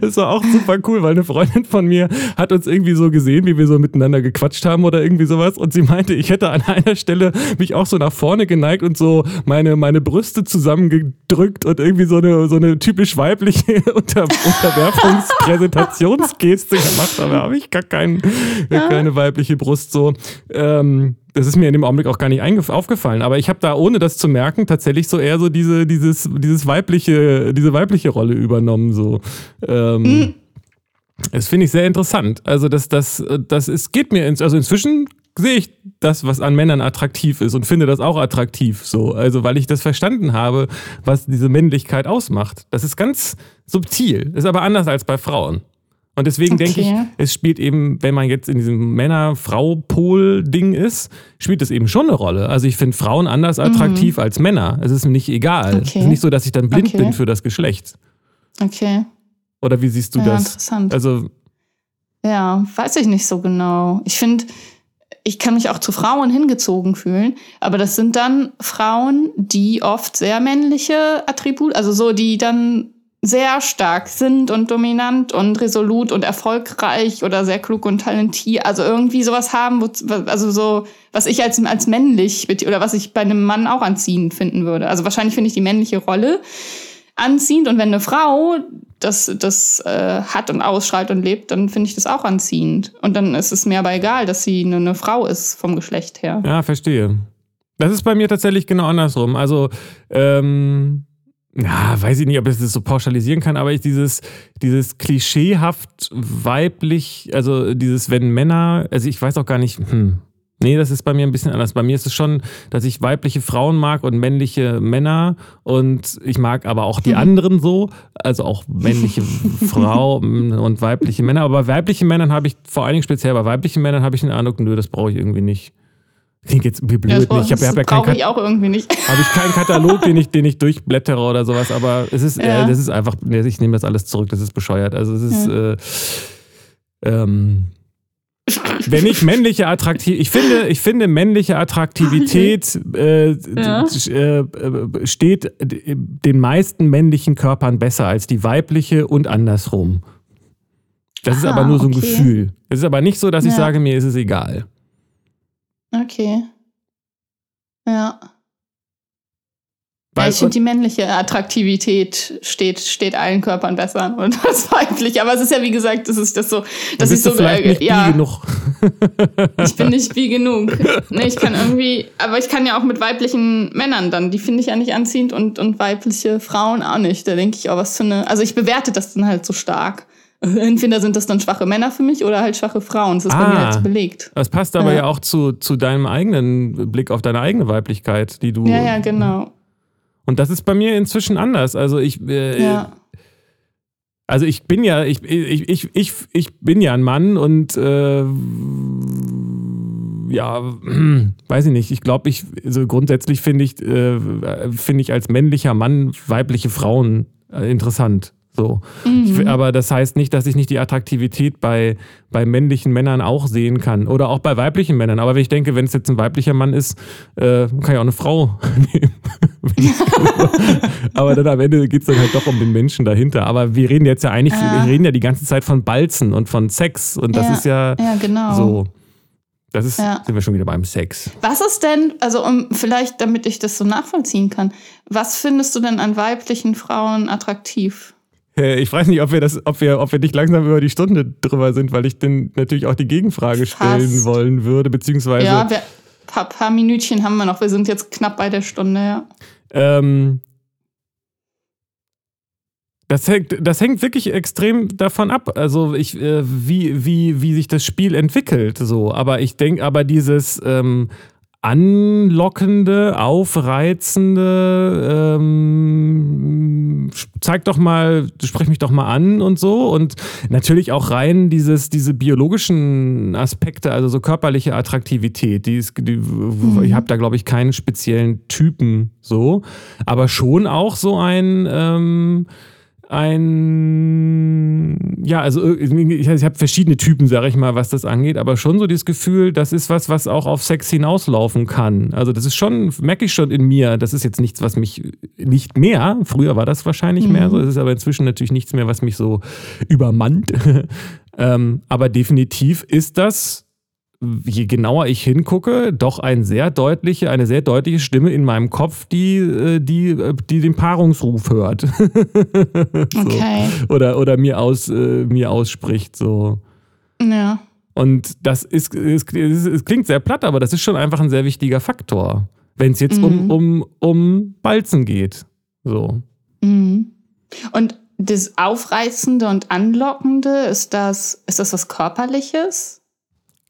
das <laughs> war auch super cool, weil eine Freundin von mir hat uns irgendwie so gesehen, wie wir so miteinander gequatscht haben oder irgendwie sowas. Und sie meinte, ich hätte an einer Stelle mich auch so nach vorne geneigt und so meine, meine Brüste zusammengedrückt und irgendwie so eine, so eine typisch weibliche <laughs> Unter Unterwerfungspräsentationsgeste gemacht. Aber habe ich gar kein, ja. keine weibliche Brust so. Ähm, das ist mir in dem Augenblick auch gar nicht aufgefallen, aber ich habe da, ohne das zu merken, tatsächlich so eher so diese, dieses, dieses weibliche, diese weibliche Rolle übernommen. So. Ähm, mhm. Das finde ich sehr interessant. Also, das, das, das ist, geht mir ins, also inzwischen sehe ich das, was an Männern attraktiv ist und finde das auch attraktiv. So, also weil ich das verstanden habe, was diese Männlichkeit ausmacht. Das ist ganz subtil, ist aber anders als bei Frauen. Und deswegen okay. denke ich, es spielt eben, wenn man jetzt in diesem Männer-Frau-Pol-Ding ist, spielt es eben schon eine Rolle. Also ich finde Frauen anders attraktiv mhm. als Männer. Es ist mir nicht egal. Okay. Es ist nicht so, dass ich dann blind okay. bin für das Geschlecht. Okay. Oder wie siehst du ja, das? Interessant. Also ja, weiß ich nicht so genau. Ich finde, ich kann mich auch zu Frauen hingezogen fühlen, aber das sind dann Frauen, die oft sehr männliche Attribute, also so, die dann sehr stark sind und dominant und resolut und erfolgreich oder sehr klug und talentiert, also irgendwie sowas haben, wo, also so, was ich als, als männlich oder was ich bei einem Mann auch anziehend finden würde. Also wahrscheinlich finde ich die männliche Rolle anziehend und wenn eine Frau das, das äh, hat und ausstrahlt und lebt, dann finde ich das auch anziehend. Und dann ist es mir aber egal, dass sie eine, eine Frau ist vom Geschlecht her. Ja, verstehe. Das ist bei mir tatsächlich genau andersrum. Also, ähm, ja, weiß ich nicht, ob ich das so pauschalisieren kann, aber ich dieses, dieses klischeehaft weiblich, also dieses, wenn Männer, also ich weiß auch gar nicht, hm, nee, das ist bei mir ein bisschen anders. Bei mir ist es schon, dass ich weibliche Frauen mag und männliche Männer und ich mag aber auch die mhm. anderen so, also auch männliche <laughs> Frauen und weibliche Männer. Aber bei weiblichen Männern habe ich, vor allen Dingen speziell bei weiblichen Männern habe ich den Eindruck, nö, das brauche ich irgendwie nicht. Klingt jetzt wie blöd. Ja, ich habe hab ja keinen ich auch irgendwie nicht. <laughs> Habe ich keinen Katalog, den ich, den ich durchblättere oder sowas, aber es ist, ja. äh, das ist einfach, ich nehme das alles zurück, das ist bescheuert. Also es ist, ja. äh, ähm, <laughs> wenn ich männliche Attraktivität, ich finde, ich finde männliche Attraktivität <laughs> äh, ja. äh, steht den meisten männlichen Körpern besser als die weibliche und andersrum. Das ist aber nur so ein okay. Gefühl. Es ist aber nicht so, dass ich sage, mir ist es egal. Okay. Ja. Weil, ich finde, die männliche Attraktivität steht, steht allen Körpern besser und <laughs> das weiblich. Aber es ist ja, wie gesagt, das ist das so, dass ich so, vielleicht nicht ja, genug. ich bin nicht wie genug. <laughs> Nee, ich kann irgendwie, aber ich kann ja auch mit weiblichen Männern dann, die finde ich ja nicht anziehend und, und weibliche Frauen auch nicht. Da denke ich auch, was für eine, also ich bewerte das dann halt so stark. Entweder sind das dann schwache Männer für mich oder halt schwache Frauen. Das ist ah, bei mir jetzt belegt. Das passt aber ja, ja auch zu, zu deinem eigenen Blick auf deine eigene Weiblichkeit, die du. Ja, ja, genau. Und das ist bei mir inzwischen anders. Also ich. Äh, ja. Also ich bin ja, ich, ich, ich, ich, ich bin ja ein Mann und äh, ja, <clears throat> weiß ich nicht. Ich glaube, ich, also grundsätzlich finde ich, äh, finde ich als männlicher Mann weibliche Frauen äh, interessant. So. Mhm. Ich, aber das heißt nicht, dass ich nicht die Attraktivität bei, bei männlichen Männern auch sehen kann. Oder auch bei weiblichen Männern. Aber ich denke, wenn es jetzt ein weiblicher Mann ist, äh, kann ich auch eine Frau <laughs> nehmen. <laughs> aber dann am Ende geht es dann halt doch um den Menschen dahinter. Aber wir reden jetzt ja eigentlich, äh. wir reden ja die ganze Zeit von Balzen und von Sex. Und das ja, ist ja, ja genau. so. Das ist, ja. sind wir schon wieder beim Sex. Was ist denn, also um vielleicht, damit ich das so nachvollziehen kann, was findest du denn an weiblichen Frauen attraktiv? Äh, ich weiß nicht, ob wir das, ob wir, ob wir nicht langsam über die Stunde drüber sind, weil ich dann natürlich auch die Gegenfrage stellen Fast. wollen würde, beziehungsweise. Ja, ein paar, paar Minütchen haben wir noch. Wir sind jetzt knapp bei der Stunde, ja. Ähm, das hängt, das hängt wirklich extrem davon ab, also ich, äh, wie, wie, wie sich das Spiel entwickelt, so. Aber ich denke, aber dieses ähm, anlockende, aufreizende, ähm, zeig doch mal, sprech mich doch mal an und so. Und natürlich auch rein dieses, diese biologischen Aspekte, also so körperliche Attraktivität. Die ist, die, mhm. Ich habe da, glaube ich, keinen speziellen Typen so, aber schon auch so ein. Ähm, ein, ja, also ich, ich habe verschiedene Typen, sage ich mal, was das angeht, aber schon so dieses Gefühl, das ist was, was auch auf Sex hinauslaufen kann. Also das ist schon, merke ich schon in mir, das ist jetzt nichts, was mich nicht mehr, früher war das wahrscheinlich mhm. mehr so, es ist aber inzwischen natürlich nichts mehr, was mich so übermannt. <laughs> ähm, aber definitiv ist das je genauer ich hingucke, doch ein sehr deutliche, eine sehr deutliche Stimme in meinem Kopf, die, äh, die, äh, die den Paarungsruf hört. <laughs> so. Okay. Oder, oder mir, aus, äh, mir ausspricht. So. Ja. Und das ist, es, es klingt sehr platt, aber das ist schon einfach ein sehr wichtiger Faktor, wenn es jetzt mhm. um, um, um Balzen geht. So. Mhm. Und das Aufreizende und Anlockende, ist das, ist das was Körperliches?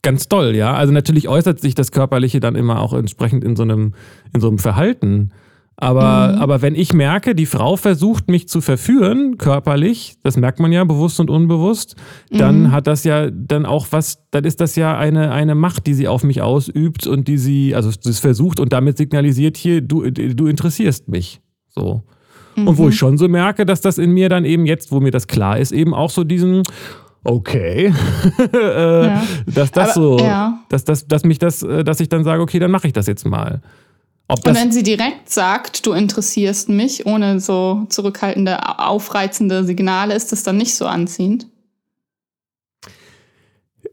Ganz toll, ja. Also natürlich äußert sich das Körperliche dann immer auch entsprechend in so einem, in so einem Verhalten. Aber, mhm. aber wenn ich merke, die Frau versucht mich zu verführen, körperlich, das merkt man ja bewusst und unbewusst, dann mhm. hat das ja dann auch was, dann ist das ja eine, eine Macht, die sie auf mich ausübt und die sie, also das versucht und damit signalisiert hier, du, du interessierst mich. So. Mhm. Und wo ich mhm. schon so merke, dass das in mir dann eben jetzt, wo mir das klar ist, eben auch so diesen, okay, <laughs> äh, ja. dass das Aber, so, ja. dass, dass, dass mich das, äh, dass ich dann sage, okay, dann mache ich das jetzt mal. Ob Und wenn sie direkt sagt, du interessierst mich, ohne so zurückhaltende, aufreizende Signale, ist das dann nicht so anziehend?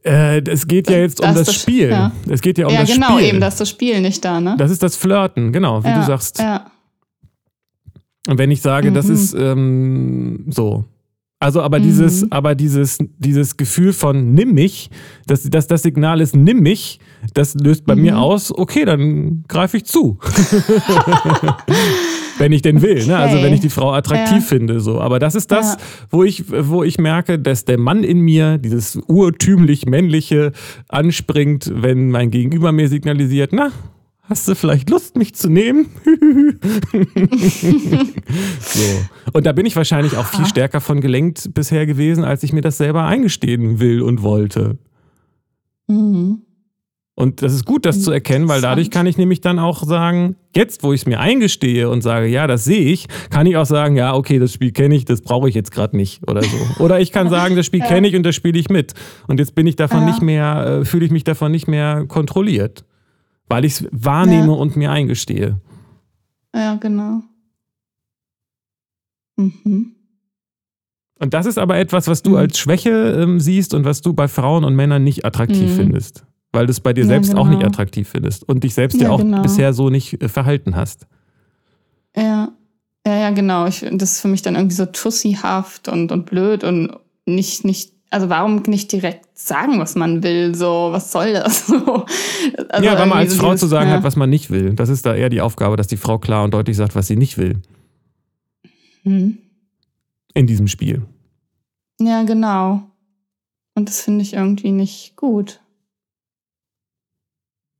Äh, es geht ja jetzt das um das, das Spiel. Ja. Es geht ja um ja, das genau, Spiel. Ja, genau, eben, das ist das Spiel nicht da, ne? Das ist das Flirten, genau, wie ja, du sagst. Und wenn ich sage, mhm. das ist ähm, so, also aber mhm. dieses, aber dieses, dieses Gefühl von nimm mich, dass, dass das Signal ist, nimm mich, das löst bei mhm. mir aus, okay, dann greife ich zu. <laughs> wenn ich denn will, okay. ne? Also wenn ich die Frau attraktiv ja. finde. So. Aber das ist das, ja. wo, ich, wo ich merke, dass der Mann in mir, dieses urtümlich männliche, anspringt, wenn mein Gegenüber mir signalisiert, na, Hast du vielleicht Lust, mich zu nehmen? <laughs> so. Und da bin ich wahrscheinlich auch viel stärker von gelenkt bisher gewesen, als ich mir das selber eingestehen will und wollte. Mhm. Und das ist gut, das zu erkennen, weil dadurch kann ich nämlich dann auch sagen, jetzt, wo ich es mir eingestehe und sage, ja, das sehe ich, kann ich auch sagen, ja, okay, das Spiel kenne ich, das brauche ich jetzt gerade nicht oder so. Oder ich kann sagen, das Spiel <laughs> kenne ich und das spiele ich mit. Und jetzt bin ich davon ja. nicht mehr, äh, fühle ich mich davon nicht mehr kontrolliert weil ich es wahrnehme ja. und mir eingestehe. Ja, genau. Mhm. Und das ist aber etwas, was du mhm. als Schwäche ähm, siehst und was du bei Frauen und Männern nicht attraktiv mhm. findest. Weil du es bei dir ja, selbst genau. auch nicht attraktiv findest und dich selbst ja, ja auch genau. bisher so nicht äh, verhalten hast. Ja, ja, ja, genau. Ich, das ist für mich dann irgendwie so tussihaft und, und blöd und nicht, nicht also warum nicht direkt sagen, was man will? So, was soll das? <laughs> also ja, weil man als so Frau dieses, zu sagen ja. hat, was man nicht will. Das ist da eher die Aufgabe, dass die Frau klar und deutlich sagt, was sie nicht will. Hm. In diesem Spiel. Ja, genau. Und das finde ich irgendwie nicht gut.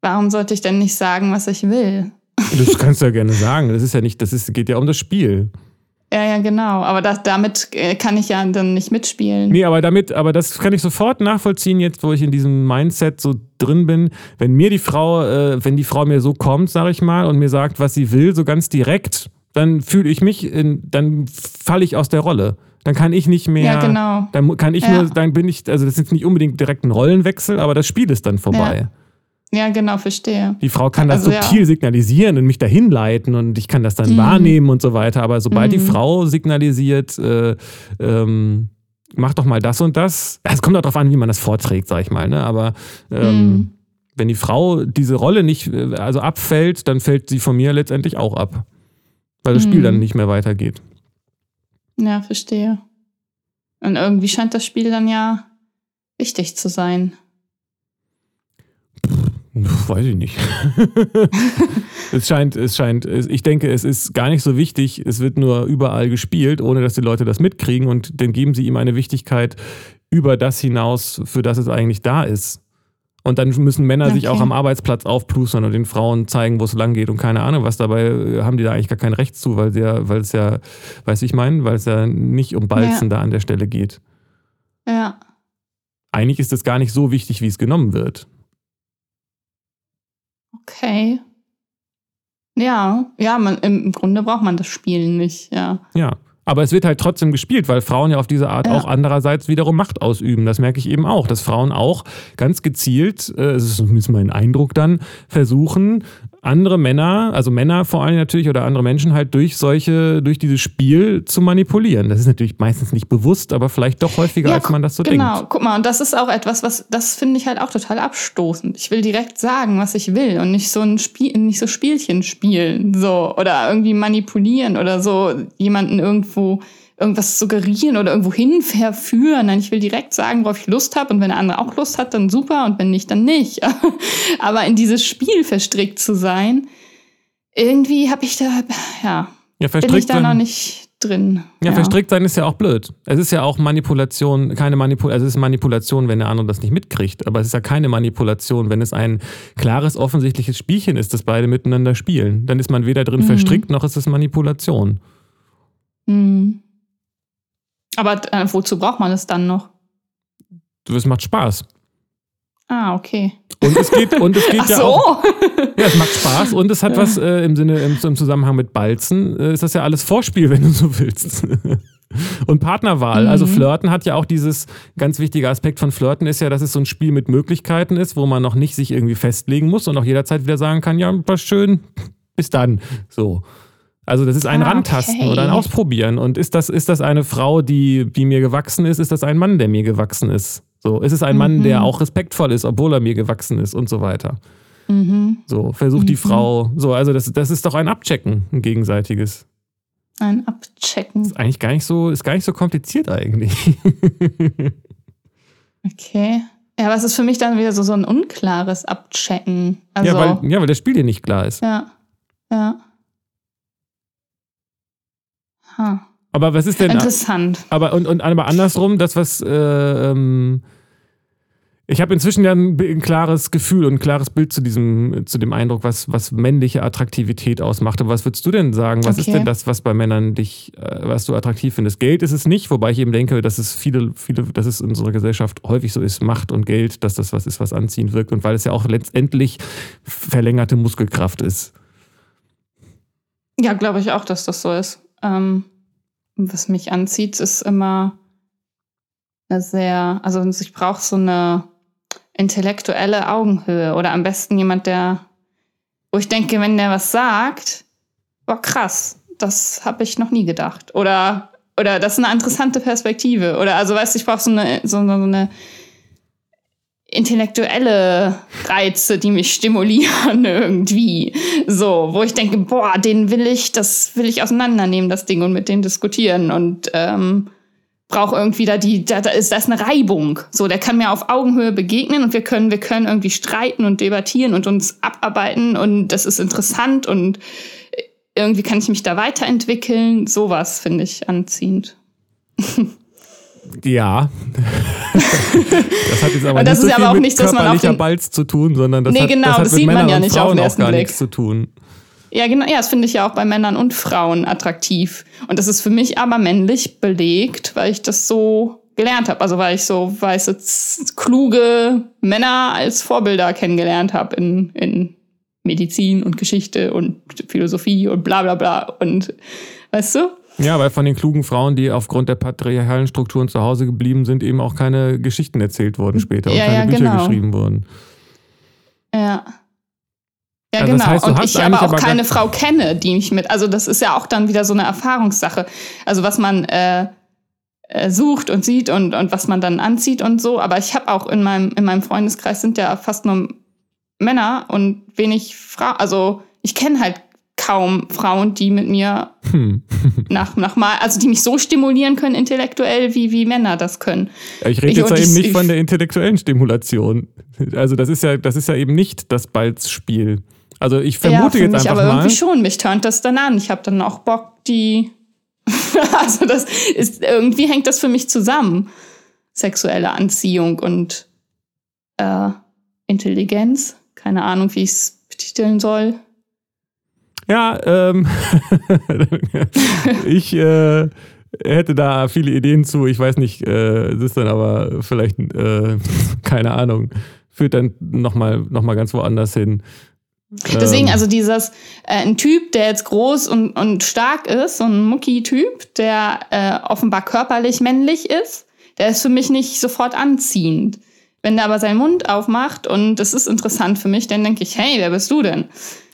Warum sollte ich denn nicht sagen, was ich will? Das <laughs> kannst du ja gerne sagen. Das ist ja nicht, das ist, geht ja um das Spiel. Ja, ja, genau. Aber das, damit äh, kann ich ja dann nicht mitspielen. Nee, aber damit, aber das kann ich sofort nachvollziehen, jetzt, wo ich in diesem Mindset so drin bin. Wenn mir die Frau, äh, wenn die Frau mir so kommt, sag ich mal, und mir sagt, was sie will, so ganz direkt, dann fühle ich mich, in, dann falle ich aus der Rolle. Dann kann ich nicht mehr. Ja, genau. Dann kann ich ja. nur, dann bin ich, also das ist jetzt nicht unbedingt direkt ein Rollenwechsel, aber das Spiel ist dann vorbei. Ja. Ja, genau, verstehe. Die Frau kann das also, subtil ja. signalisieren und mich dahin leiten und ich kann das dann mhm. wahrnehmen und so weiter. Aber sobald mhm. die Frau signalisiert, äh, ähm, mach doch mal das und das, es kommt auch darauf an, wie man das vorträgt, sag ich mal. Ne? Aber ähm, mhm. wenn die Frau diese Rolle nicht, äh, also abfällt, dann fällt sie von mir letztendlich auch ab. Weil das Spiel dann mhm. nicht mehr weitergeht. Ja, verstehe. Und irgendwie scheint das Spiel dann ja wichtig zu sein. Weiß ich nicht. <laughs> es scheint, es scheint, ich denke, es ist gar nicht so wichtig. Es wird nur überall gespielt, ohne dass die Leute das mitkriegen und dann geben sie ihm eine Wichtigkeit über das hinaus, für das es eigentlich da ist. Und dann müssen Männer Okay. sich auch am Arbeitsplatz aufplustern und den Frauen zeigen, wo es lang geht und keine Ahnung was. Dabei äh, haben die da eigentlich gar kein Recht zu, weil, ja, weil es ja, weiß ich mein, weil es ja nicht um Balzen da an der Stelle geht. Ja. Eigentlich ist es gar nicht so wichtig, wie es genommen wird. Okay. Ja, ja, man, im Grunde braucht man das Spielen nicht, ja. Ja. Aber es wird halt trotzdem gespielt, weil Frauen ja auf diese Art Ja. auch andererseits wiederum Macht ausüben. Das merke ich eben auch, dass Frauen auch ganz gezielt, äh, das ist zumindest mein Eindruck dann, versuchen, andere Männer, also Männer vor allem natürlich oder andere Menschen halt durch solche, durch dieses Spiel zu manipulieren. Das ist natürlich meistens nicht bewusst, aber vielleicht doch häufiger, Ja, als man das so genau, denkt. guck mal, und das ist auch etwas, was, das finde ich halt auch total abstoßend. Ich will direkt sagen, was ich will und nicht so ein Spiel, nicht so Spielchen spielen, so, oder irgendwie manipulieren oder so, jemanden irgendwo irgendwas suggerieren oder irgendwo hin verführen. Nein, ich will direkt sagen, worauf ich Lust habe und wenn der andere auch Lust hat, dann super und wenn nicht, dann nicht. <laughs> Aber in dieses Spiel verstrickt zu sein, irgendwie habe ich da, ja, Ja, bin ich verstrickt da noch nicht drin. ja, verstrickt sein ist ja auch blöd. Es ist ja auch Manipulation, keine Manipulation, also es ist Manipulation, wenn der andere das nicht mitkriegt, aber es ist ja keine Manipulation, wenn es ein klares, offensichtliches Spielchen ist, das beide miteinander spielen. Dann ist man weder drin Mhm. verstrickt, noch ist es Manipulation. Hm. Aber äh, wozu braucht man es dann noch? Es macht Spaß. Ah, okay. Und es geht, und es <laughs> geht Ach ja so. auch. Ja, es macht Spaß und es hat was äh, im Sinne, im, im Zusammenhang mit Balzen, äh, ist das ja alles Vorspiel, <laughs> wenn du so willst. Und Partnerwahl, also Mhm. Flirten hat ja auch dieses ganz wichtige Aspekt von Flirten ist ja, dass es so ein Spiel mit Möglichkeiten ist, wo man noch nicht sich irgendwie festlegen muss und auch jederzeit wieder sagen kann, ja, war schön, bis dann. So. Also das ist ein Ah, Rantasten okay. oder ein Ausprobieren. Und ist das, ist das eine Frau, die, die mir gewachsen ist? Ist das ein Mann, der mir gewachsen ist? So, ist es ein Mann, Mhm. der auch respektvoll ist, obwohl er mir gewachsen ist und so weiter. Mhm. So, versucht die Mhm. Frau. So, also das, das ist doch ein Abchecken, ein gegenseitiges. Ein Abchecken. Ist eigentlich gar nicht so, ist gar nicht so kompliziert eigentlich. <laughs> Okay. Ja, aber es ist für mich dann wieder so, so ein unklares Abchecken. Also, ja, weil, ja, weil das Spiel dir nicht klar ist. ja. Ja. Ha. Aber was ist denn. Interessant. Aber und, und aber andersrum, das, was äh, ähm, ich habe inzwischen ja ein, ein klares Gefühl und ein klares Bild zu diesem, zu dem Eindruck, was, was männliche Attraktivität ausmacht. Und was würdest du denn sagen? Was ist Okay. denn das, was bei Männern dich, äh, was du attraktiv findest? Geld ist es nicht, wobei ich eben denke, dass es viele, viele, dass es in unserer Gesellschaft häufig so ist, Macht und Geld, dass das was ist, was anziehend wirkt und weil es ja auch letztendlich verlängerte Muskelkraft ist. Ja, glaube ich auch, dass das so ist. Ähm, was mich anzieht, ist immer sehr, also ich brauche so eine intellektuelle Augenhöhe oder am besten jemand, der, wo ich denke, wenn der was sagt, boah, krass, das habe ich noch nie gedacht. Oder, oder das ist eine interessante Perspektive. Oder also weißt du, ich brauche so eine, so, so eine intellektuelle Reize, die mich stimulieren <laughs> irgendwie. So, wo ich denke, boah, den will ich, das will ich auseinandernehmen, das Ding, und mit dem diskutieren. Und ähm, brauche irgendwie da die, da, da ist, da ist eine Reibung. So, der kann mir auf Augenhöhe begegnen und wir können, wir können irgendwie streiten und debattieren und uns abarbeiten und das ist interessant und irgendwie kann ich mich da weiterentwickeln. Sowas finde ich anziehend. <laughs> Ja. <laughs> das hat jetzt aber das nicht so ist viel aber auch mit nicht, dass man auf körperlicher Balz zu tun, sondern das Nee, hat, genau, das hat das mit sieht man Männern ja und nicht auf Frauen den auch ersten gar Blick. nichts zu tun. Ja, genau. Ja, das finde ich ja auch bei Männern und Frauen attraktiv. Und das ist für mich aber männlich belegt, weil ich das so gelernt habe. Also weil ich so weiße, kluge Männer als Vorbilder kennengelernt habe in, in Medizin und Geschichte und Philosophie und bla bla bla. Und weißt du? Ja, weil von den klugen Frauen, die aufgrund der patriarchalen Strukturen zu Hause geblieben sind, eben auch keine Geschichten erzählt wurden später und Ja, keine ja, Bücher genau. geschrieben wurden. Ja. Ja, Also das genau. heißt, du und ich aber auch aber keine Frau kenne, die mich mit. Also, das ist ja auch dann wieder so eine Erfahrungssache. Also, was man äh, äh, sucht und sieht und, und was man dann anzieht und so. Aber ich habe auch in meinem, in meinem Freundeskreis sind ja fast nur Männer und wenig Frauen. Also, ich kenne halt kaum Frauen, die mit mir Hm. <laughs> nach, nach mal, also die mich so stimulieren können intellektuell, wie, wie Männer das können. Ich rede Ich- jetzt ja und eben ich- nicht ich- von der intellektuellen Stimulation. Also das ist ja, das ist ja eben nicht das Balzspiel. Also ich vermute ja, jetzt mich einfach aber mal. irgendwie schon. Mich turnt das dann an. Ich habe dann auch Bock, die. <laughs> also das ist irgendwie hängt das für mich zusammen. Sexuelle Anziehung und äh, Intelligenz. Keine Ahnung, wie ich es betiteln soll. Ja, ähm, <laughs> ich äh, hätte da viele Ideen zu. Ich weiß nicht, äh, es ist dann aber vielleicht, äh, <laughs> keine Ahnung, führt dann nochmal noch mal ganz woanders hin. Deswegen, ähm. also dieses, äh, ein Typ, der jetzt groß und, und stark ist, so ein Mucki-Typ, der äh, offenbar körperlich männlich ist, der ist für mich nicht sofort anziehend. Wenn der aber seinen Mund aufmacht und das ist interessant für mich, dann denke ich, hey, wer bist du denn?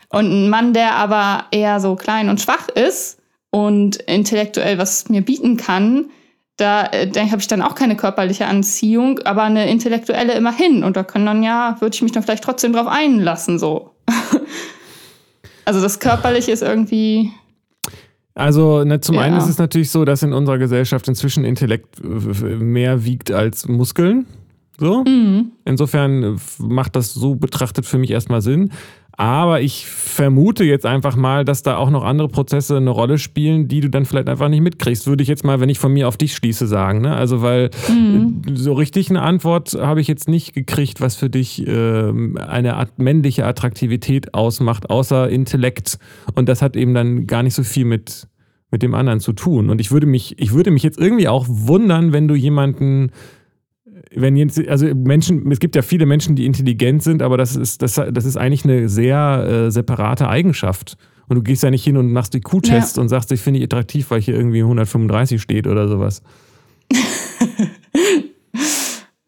Und ein Mann, der aber eher so klein und schwach ist und intellektuell was mir bieten kann, da, äh, da habe ich dann auch keine körperliche Anziehung, aber eine intellektuelle immerhin. Und da können dann ja, würde ich mich dann vielleicht trotzdem drauf einlassen, so. <laughs> also das Körperliche ist irgendwie. Also ne, zum ja. einen ist es natürlich so, dass in unserer Gesellschaft inzwischen Intellekt mehr wiegt als Muskeln. So. Mhm. Insofern macht das so betrachtet für mich erstmal Sinn. Aber ich vermute jetzt einfach mal, dass da auch noch andere Prozesse eine Rolle spielen, die du dann vielleicht einfach nicht mitkriegst. Würde ich jetzt mal, wenn ich von mir auf dich schließe, sagen. Ne? Also, weil mhm. so richtig eine Antwort habe ich jetzt nicht gekriegt, was für dich äh, eine männliche Attraktivität ausmacht, außer Intellekt. Und das hat eben dann gar nicht so viel mit, mit dem anderen zu tun. Und ich würde mich, ich würde mich jetzt irgendwie auch wundern, wenn du jemanden wenn jetzt, also Menschen, es gibt ja viele Menschen, die intelligent sind, aber das ist, das, das ist eigentlich eine sehr äh, separate Eigenschaft. Und du gehst ja nicht hin und machst die Q-Tests ja. und sagst, ich finde dich attraktiv, weil hier irgendwie 135 steht oder sowas. <laughs>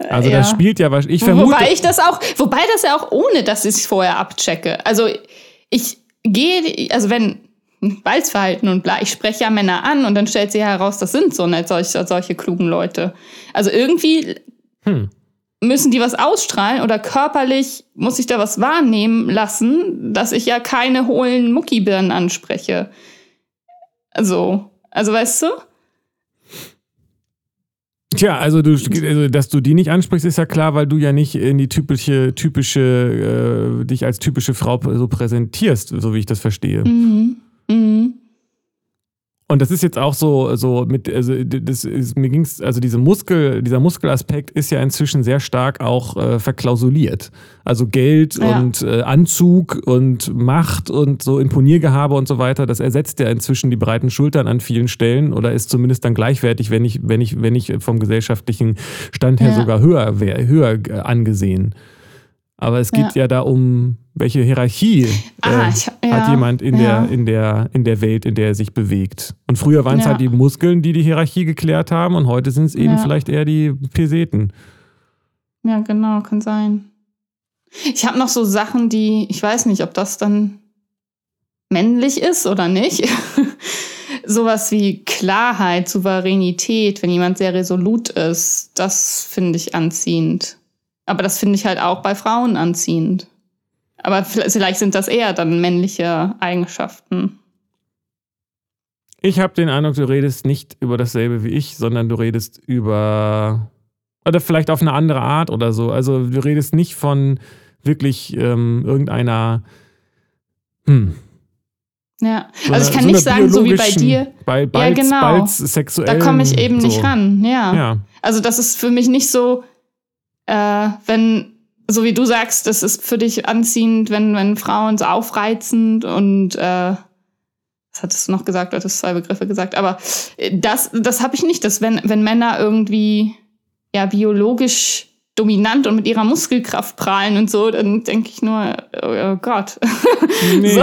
also ja. das spielt ja ich vermute. Wobei ich das auch, wobei das ja auch ohne, dass ich es vorher abchecke. Also ich gehe, also wenn Balzverhalten und bla. Ich spreche ja Männer an und dann stellt sich heraus, das sind so nicht solche, solche klugen Leute. Also irgendwie hm. Müssen die was ausstrahlen oder körperlich muss ich da was wahrnehmen lassen, dass ich ja keine hohlen Muckibirnen anspreche? Also, also weißt du? Tja, also, du, also dass du die nicht ansprichst, ist ja klar, weil du ja nicht in die typische, typische, äh, dich als typische Frau so präsentierst, so wie ich das verstehe. Mhm. Mhm. Und das ist jetzt auch so, so mit, also das ist, mir ging's, also diese Muskel, dieser Muskelaspekt ist ja inzwischen sehr stark auch äh, verklausuliert. Also Geld ja. und äh, Anzug und Macht und so Imponiergehabe und so weiter, das ersetzt ja inzwischen die breiten Schultern an vielen Stellen oder ist zumindest dann gleichwertig, wenn ich, wenn ich, wenn ich vom gesellschaftlichen Stand her ja. sogar höher, höher äh, angesehen. Aber es geht ja, ja da um, welche Hierarchie ah, äh, ich, ja, hat jemand in, ja. der, in, der, in der Welt, in der er sich bewegt. Und früher waren es halt die Muskeln, die die Hierarchie geklärt haben und heute sind es eben vielleicht eher die Peseten. Ja, genau, kann sein. Ich habe noch so Sachen, die, ich weiß nicht, ob das dann männlich ist oder nicht. <laughs> Sowas wie Klarheit, Souveränität, wenn jemand sehr resolut ist, das finde ich anziehend. Aber das finde ich halt auch bei Frauen anziehend. Aber vielleicht sind das eher dann männliche Eigenschaften. Ich habe den Eindruck, du redest nicht über dasselbe wie ich, sondern du redest über. Oder vielleicht auf eine andere Art oder so. Also du redest nicht von wirklich ähm, irgendeiner. Hm. Ja, so also ich kann so nicht sagen, so wie bei dir. Bei Balz, ja, genau. Balz sexuell. Da komme ich eben so. nicht ran, ja. ja. Also das ist für mich nicht so, äh, wenn, so wie du sagst, das ist für dich anziehend, wenn, wenn Frauen so aufreizend und äh, was hattest du noch gesagt? Du hattest zwei Begriffe gesagt, aber äh, das, das habe ich nicht, dass wenn, wenn Männer irgendwie ja biologisch dominant und mit ihrer Muskelkraft prahlen und so, dann denke ich nur, oh, Gott. <laughs> Nee, so,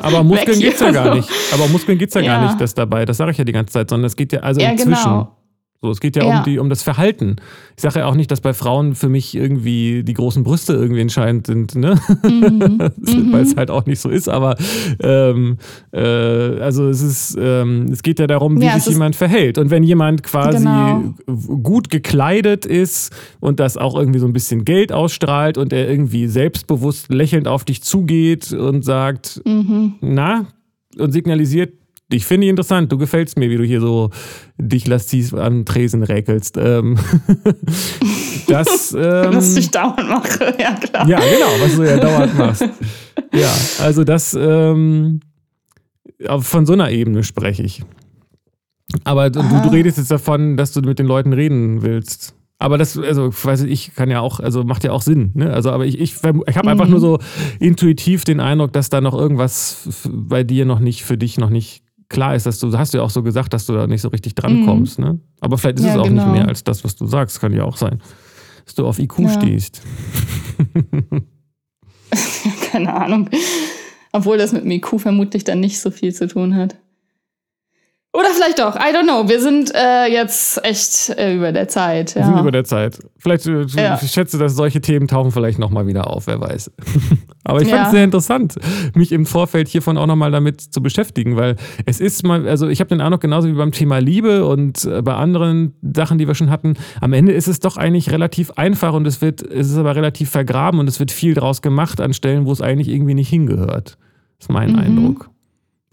aber Muskeln geht's ja gar nicht. Aber Muskeln geht's ja, ja. gar nicht, das dabei. Das sage ich ja die ganze Zeit, sondern es geht ja also ja, inzwischen. Genau. So, es geht ja, ja, Um, die, um das Verhalten. Ich sage ja auch nicht, dass bei Frauen für mich irgendwie die großen Brüste irgendwie entscheidend sind, ne? Mhm. <laughs> Weil es mhm. halt auch nicht so ist, aber ähm, äh, also es ist, ähm, es geht ja darum, wie ja, sich jemand verhält. Und wenn jemand quasi genau. gut gekleidet ist und das auch irgendwie so ein bisschen Geld ausstrahlt und er irgendwie selbstbewusst lächelnd auf dich zugeht und sagt, mhm. na, und signalisiert, ich finde interessant, du gefällst mir, wie du hier so dich lasziv an Tresen räkelst. Ähm, <laughs> das, <laughs> ähm, was ich dauernd mache, ja klar. Ja, genau, was du ja dauernd machst. Ja, also das, ähm, von so einer Ebene spreche ich. Aber du, du, redest jetzt davon, dass du mit den Leuten reden willst. Aber das, also, weiß ich, kann ja auch, also macht ja auch Sinn. Ne? Also, aber ich, ich, ich habe einfach nur so intuitiv den Eindruck, dass da noch irgendwas bei dir noch nicht, für dich noch nicht klar ist, dass du, hast du ja auch so gesagt, dass du da nicht so richtig drankommst. Mhm. Ne? Aber vielleicht ist ja, es auch genau. nicht mehr als das, was du sagst. Kann ja auch sein, dass du auf IQ ja. stehst. <laughs> Keine Ahnung. Obwohl das mit dem IQ vermutlich dann nicht so viel zu tun hat. Oder vielleicht doch, I don't know. Wir sind äh, jetzt echt äh, über der Zeit. Ja. Wir sind über der Zeit. Vielleicht, äh, ja. ich schätze, dass solche Themen tauchen vielleicht nochmal wieder auf, wer weiß. <laughs> Aber ich fand es ja. sehr interessant, mich im Vorfeld hiervon auch nochmal damit zu beschäftigen, weil es ist mal, also ich habe den Eindruck, genauso wie beim Thema Liebe und äh, bei anderen Sachen, die wir schon hatten, am Ende ist es doch eigentlich relativ einfach und es wird, es ist aber relativ vergraben und es wird viel draus gemacht an Stellen, wo es eigentlich irgendwie nicht hingehört. Das ist mein mhm. Eindruck.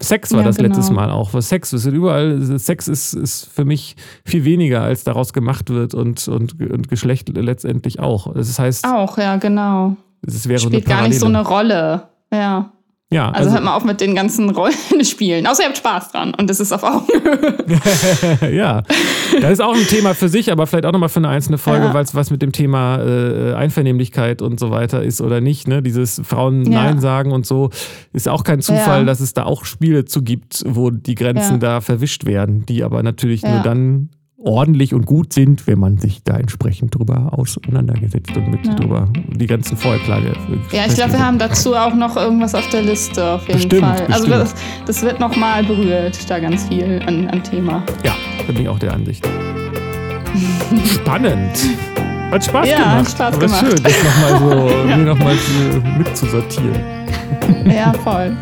Sex war ja, das genau. letztes Mal auch. Was Sex ist überall. Sex ist, ist für mich viel weniger, als daraus gemacht wird und, und, und Geschlecht letztendlich auch. Das heißt. Auch, ja, genau. Es wäre Spielt gar nicht so eine Rolle. Ja. Ja, also, also hört mal auf mit den ganzen Rollenspielen. <laughs> Außer ihr habt Spaß dran und das ist auf Augenhöhe. <laughs> ja, das ist auch ein Thema für sich, aber vielleicht auch nochmal für eine einzelne Folge, ja. weil es was mit dem Thema äh, Einvernehmlichkeit und so weiter ist oder nicht. Ne? Dieses Frauen ja. Nein sagen und so ist auch kein Zufall, ja. dass es da auch Spiele zu gibt, wo die Grenzen da verwischt werden, die aber natürlich nur dann ordentlich und gut sind, wenn man sich da entsprechend drüber auseinandergesetzt und mit ja. drüber die ganzen Vorklage. Ja, ich glaube, wir haben dazu auch noch irgendwas auf der Liste auf jeden bestimmt, Fall. Also bestimmt. Also das, das wird nochmal berührt, da ganz viel an, an Thema. Ja, bin ich auch der Ansicht. Spannend. Hat Spaß ja, gemacht. Hat Spaß Aber gemacht. schön, das nochmal so ja. noch mal <laughs> mitzusortieren. Ja, voll.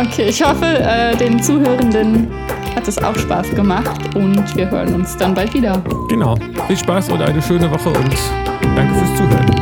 Okay, ich hoffe, äh, den Zuhörenden hat es auch Spaß gemacht und wir hören uns dann bald wieder. Genau. Viel Spaß und eine schöne Woche und danke fürs Zuhören.